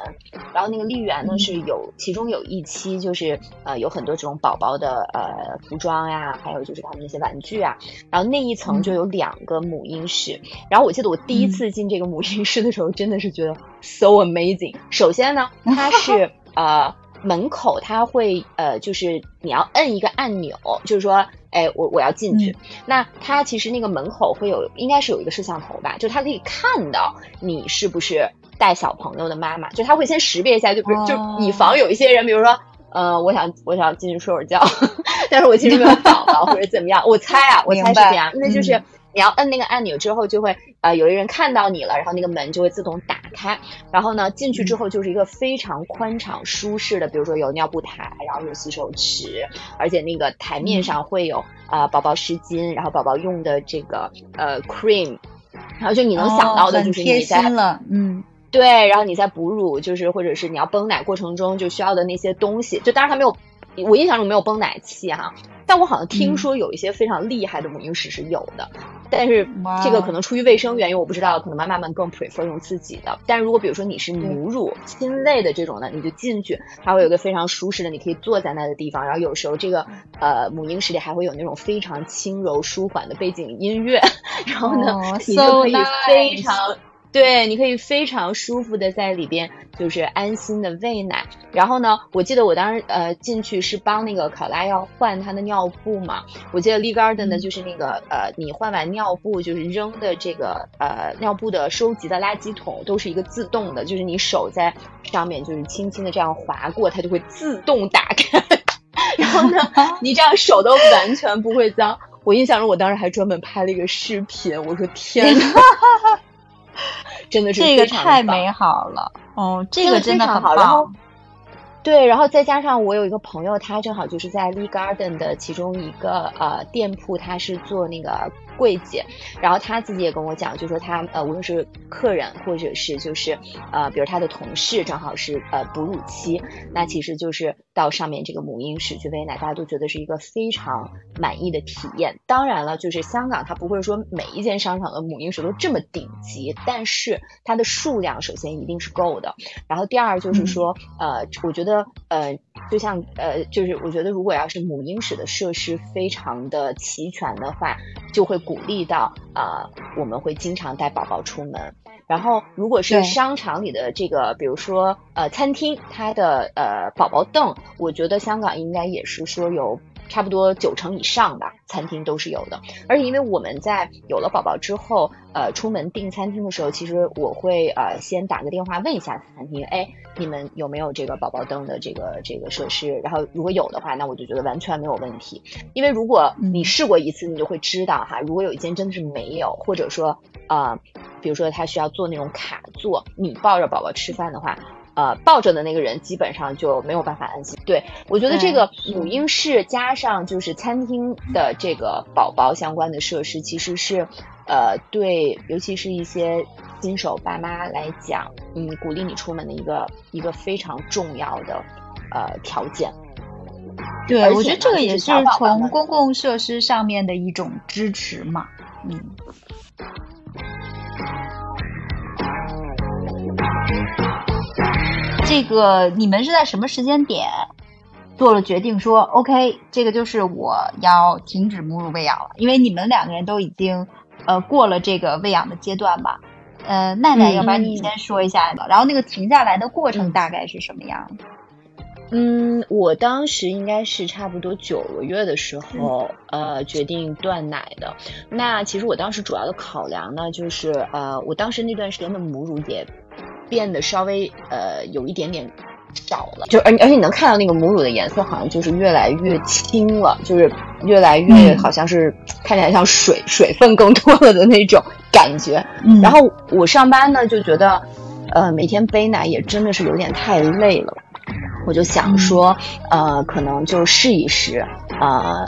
然后那个丽园呢是有，其中有一期就是呃有很多这种宝宝的呃服装呀，还有就是他们那些玩具啊。然后那一层就有两个母婴室。然后我记得我第一次进这个母婴室的时候，真的是觉得 so amazing。首先呢，它是呃门口它会呃就是你要摁一个按钮，就是说。哎，我我要进去。那它其实那个门口会有，应该是有一个摄像头吧，就它可以看到你是不是带小朋友的妈妈，就它会先识别一下，就比如就以防有一些人，比如说，呃，我想我想进去睡会儿觉，但是我其实没有 宝宝或者怎么样，我猜啊，我猜是这样，那就是。你要摁那个按钮之后，就会呃有一人看到你了，然后那个门就会自动打开。然后呢，进去之后就是一个非常宽敞舒适的，比如说有尿布台，然后有洗手池，而且那个台面上会有啊宝宝湿巾，然后宝宝用的这个呃 cream，然后就你能想到的就是你在了，嗯。对，然后你在哺乳，就是或者是你要泵奶过程中就需要的那些东西，就当然它没有，我印象中没有泵奶器哈，但我好像听说有一些非常厉害的母婴室是有的，但是这个可能出于卫生原因，我不知道，可能妈妈们更 prefer 用自己的。但如果比如说你是母乳亲喂的这种的，你就进去，它会有一个非常舒适的，你可以坐在那的地方，然后有时候这个呃母婴室里还会有那种非常轻柔舒缓的背景音乐，然后呢，你就可以非常。对，你可以非常舒服的在里边，就是安心的喂奶。然后呢，我记得我当时呃进去是帮那个考拉要换他的尿布嘛。我记得 Lee Garden 的就是那个呃，你换完尿布就是扔的这个呃尿布的收集的垃圾桶都是一个自动的，就是你手在上面就是轻轻的这样划过，它就会自动打开。然后呢，你这样手都完全不会脏。我印象中我当时还专门拍了一个视频，我说天呐。真的是这个太美好了哦，这个真的很好。然后，对，然后再加上我有一个朋友，他正好就是在 Lee Garden 的其中一个呃店铺，他是做那个。柜姐，然后她自己也跟我讲，就说她呃，无论是客人或者是就是呃，比如她的同事，正好是呃哺乳期，那其实就是到上面这个母婴室去喂奶，大家都觉得是一个非常满意的体验。当然了，就是香港它不会说每一间商场的母婴室都这么顶级，但是它的数量首先一定是够的。然后第二就是说，呃，我觉得呃，就像呃，就是我觉得如果要是母婴室的设施非常的齐全的话，就会。鼓励到啊，我们会经常带宝宝出门。然后，如果是商场里的这个，比如说呃餐厅，它的呃宝宝凳，我觉得香港应该也是说有。差不多九成以上吧，餐厅都是有的。而且因为我们在有了宝宝之后，呃，出门订餐厅的时候，其实我会呃先打个电话问一下餐厅，哎，你们有没有这个宝宝灯的这个这个设施？然后如果有的话，那我就觉得完全没有问题。因为如果你试过一次，你就会知道哈，如果有一间真的是没有，或者说啊，比如说他需要做那种卡座，你抱着宝宝吃饭的话。呃，抱着的那个人基本上就没有办法安心。对我觉得这个母婴室加上就是餐厅的这个宝宝相关的设施，其实是呃对，尤其是一些新手爸妈来讲，嗯，鼓励你出门的一个一个非常重要的呃条件。对，我觉得这个也是从公共设施上面的一种支持嘛，嗯。这个你们是在什么时间点做了决定说 OK，这个就是我要停止母乳喂养了？因为你们两个人都已经呃过了这个喂养的阶段吧？呃，奈奈，要不然你先说一下吧，然后那个停下来的过程大概是什么样？嗯，我当时应该是差不多九个月的时候呃决定断奶的。那其实我当时主要的考量呢，就是呃我当时那段时间的母乳也。变得稍微呃有一点点少了，就而而且你能看到那个母乳的颜色好像就是越来越清了，就是越来越好像是看起来像水水分更多了的那种感觉。然后我上班呢就觉得，呃每天背奶也真的是有点太累了，我就想说呃可能就试一试啊。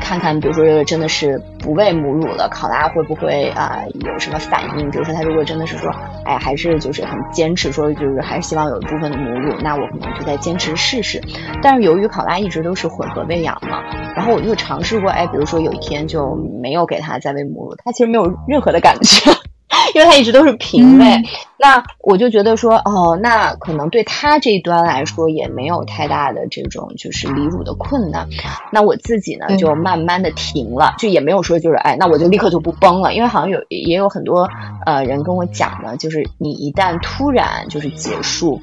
看看，比如说真的是不喂母乳了，考拉会不会啊有什么反应？比如说他如果真的是说，哎，还是就是很坚持说，就是还是希望有一部分的母乳，那我可能就再坚持试试。但是由于考拉一直都是混合喂养嘛，然后我就尝试过，哎，比如说有一天就没有给他再喂母乳，他其实没有任何的感觉。因为他一直都是平位，那我就觉得说，哦，那可能对他这一端来说也没有太大的这种就是离乳的困难。那我自己呢，就慢慢的停了，就也没有说就是，哎，那我就立刻就不崩了。因为好像有也有很多呃人跟我讲呢，就是你一旦突然就是结束。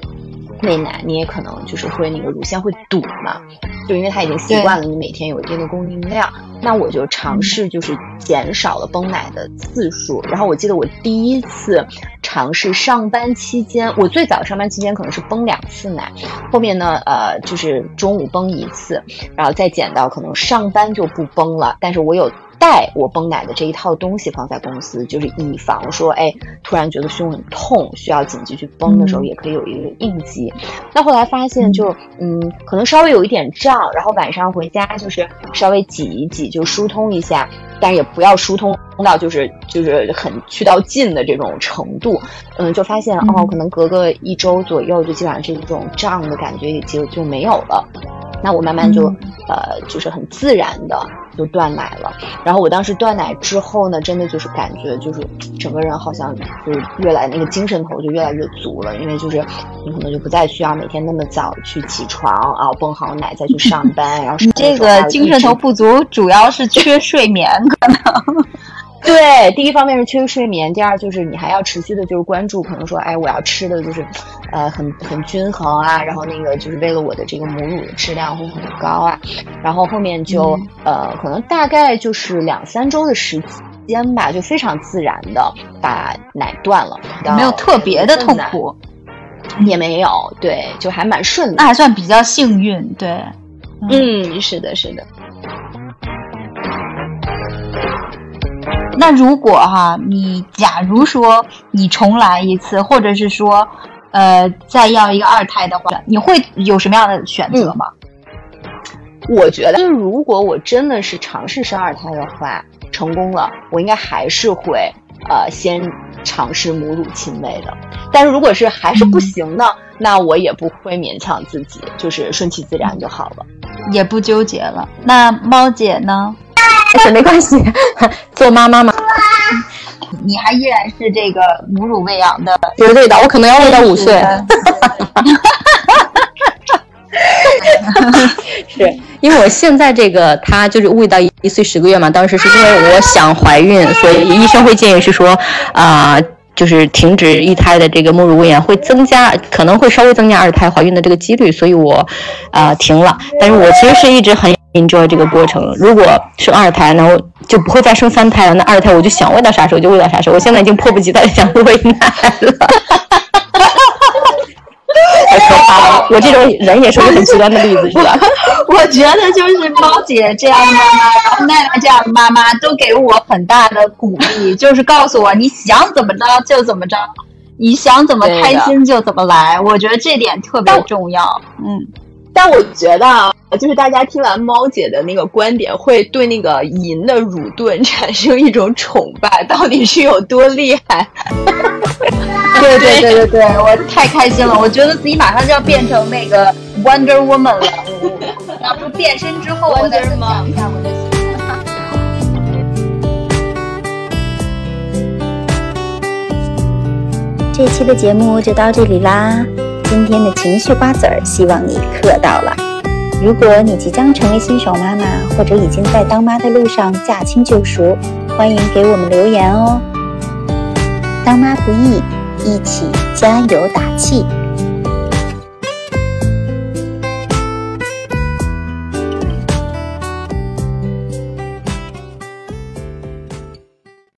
喂奶你也可能就是会那个乳腺会堵嘛，就因为它已经习惯了你每天有一定的供应量，那我就尝试就是减少了泵奶的次数。然后我记得我第一次尝试上班期间，我最早上班期间可能是泵两次奶，后面呢呃就是中午泵一次，然后再减到可能上班就不泵了，但是我有。带我泵奶的这一套东西放在公司，就是以防说，哎，突然觉得胸很痛，需要紧急去泵的时候，也可以有一个应急。那后来发现，就嗯，可能稍微有一点胀，然后晚上回家就是稍微挤一挤，就疏通一下。但也不要疏通到就是就是很去到尽的这种程度。嗯，就发现哦，可能隔个一周左右，就基本上这种胀的感觉也就就没有了。那我慢慢就呃，就是很自然的。就断奶了，然后我当时断奶之后呢，真的就是感觉就是整个人好像就是越来那个精神头就越来越足了，因为就是你可能就不再需要每天那么早去起床啊，泵好奶再去上班，然后你这个精神头不足主要是缺睡眠可能。对，第一方面是缺睡眠，第二就是你还要持续的，就是关注，可能说，哎，我要吃的就是，呃，很很均衡啊，然后那个就是为了我的这个母乳的质量会很高啊，然后后面就呃，可能大概就是两三周的时间吧，就非常自然的把奶断了，没有特别的痛苦，也没有，对，就还蛮顺的，那还算比较幸运，对，嗯，是的，是的。那如果哈，你假如说你重来一次，或者是说，呃，再要一个二胎的话，你会有什么样的选择吗？我觉得，如果我真的是尝试生二胎的话，成功了，我应该还是会呃先尝试母乳亲喂的。但是如果是还是不行呢，那我也不会勉强自己，就是顺其自然就好了，也不纠结了。那猫姐呢？没关系，做妈妈嘛。你还依然是这个母乳喂养的，绝对的，我可能要喂到五岁。是因为我现在这个他就是喂到一岁十个月嘛，当时是因为我想怀孕，所以医生会建议是说啊。就是停止一胎的这个母乳喂养，会增加，可能会稍微增加二胎怀孕的这个几率，所以我，啊停了。但是我其实是一直很 enjoy 这个过程。如果生二胎，然后就不会再生三胎了。那二胎我就想喂到啥时候就喂到啥时候。我现在已经迫不及待想喂奶了。太可怕了！我这种人也是个很极端的例子，是吧？我觉得就是猫姐这样的妈妈，然后奈奈这样的妈妈，都给我很大的鼓励，就是告诉我你想怎么着就怎么着，你想怎么开心就怎么来。我觉得这点特别重要。嗯，但我觉得啊，就是大家听完猫姐的那个观点，会对那个银的乳盾产生一种崇拜，到底是有多厉害？对对对对对，我太开心了！我觉得自己马上就要变成那个 Wonder Woman 了。要不变身之后，我再分享一下我的心这期的节目就到这里啦。今天的情绪瓜子儿，希望你嗑到了。如果你即将成为新手妈妈，或者已经在当妈的路上驾轻就熟，欢迎给我们留言哦。当妈不易。一起加油打气！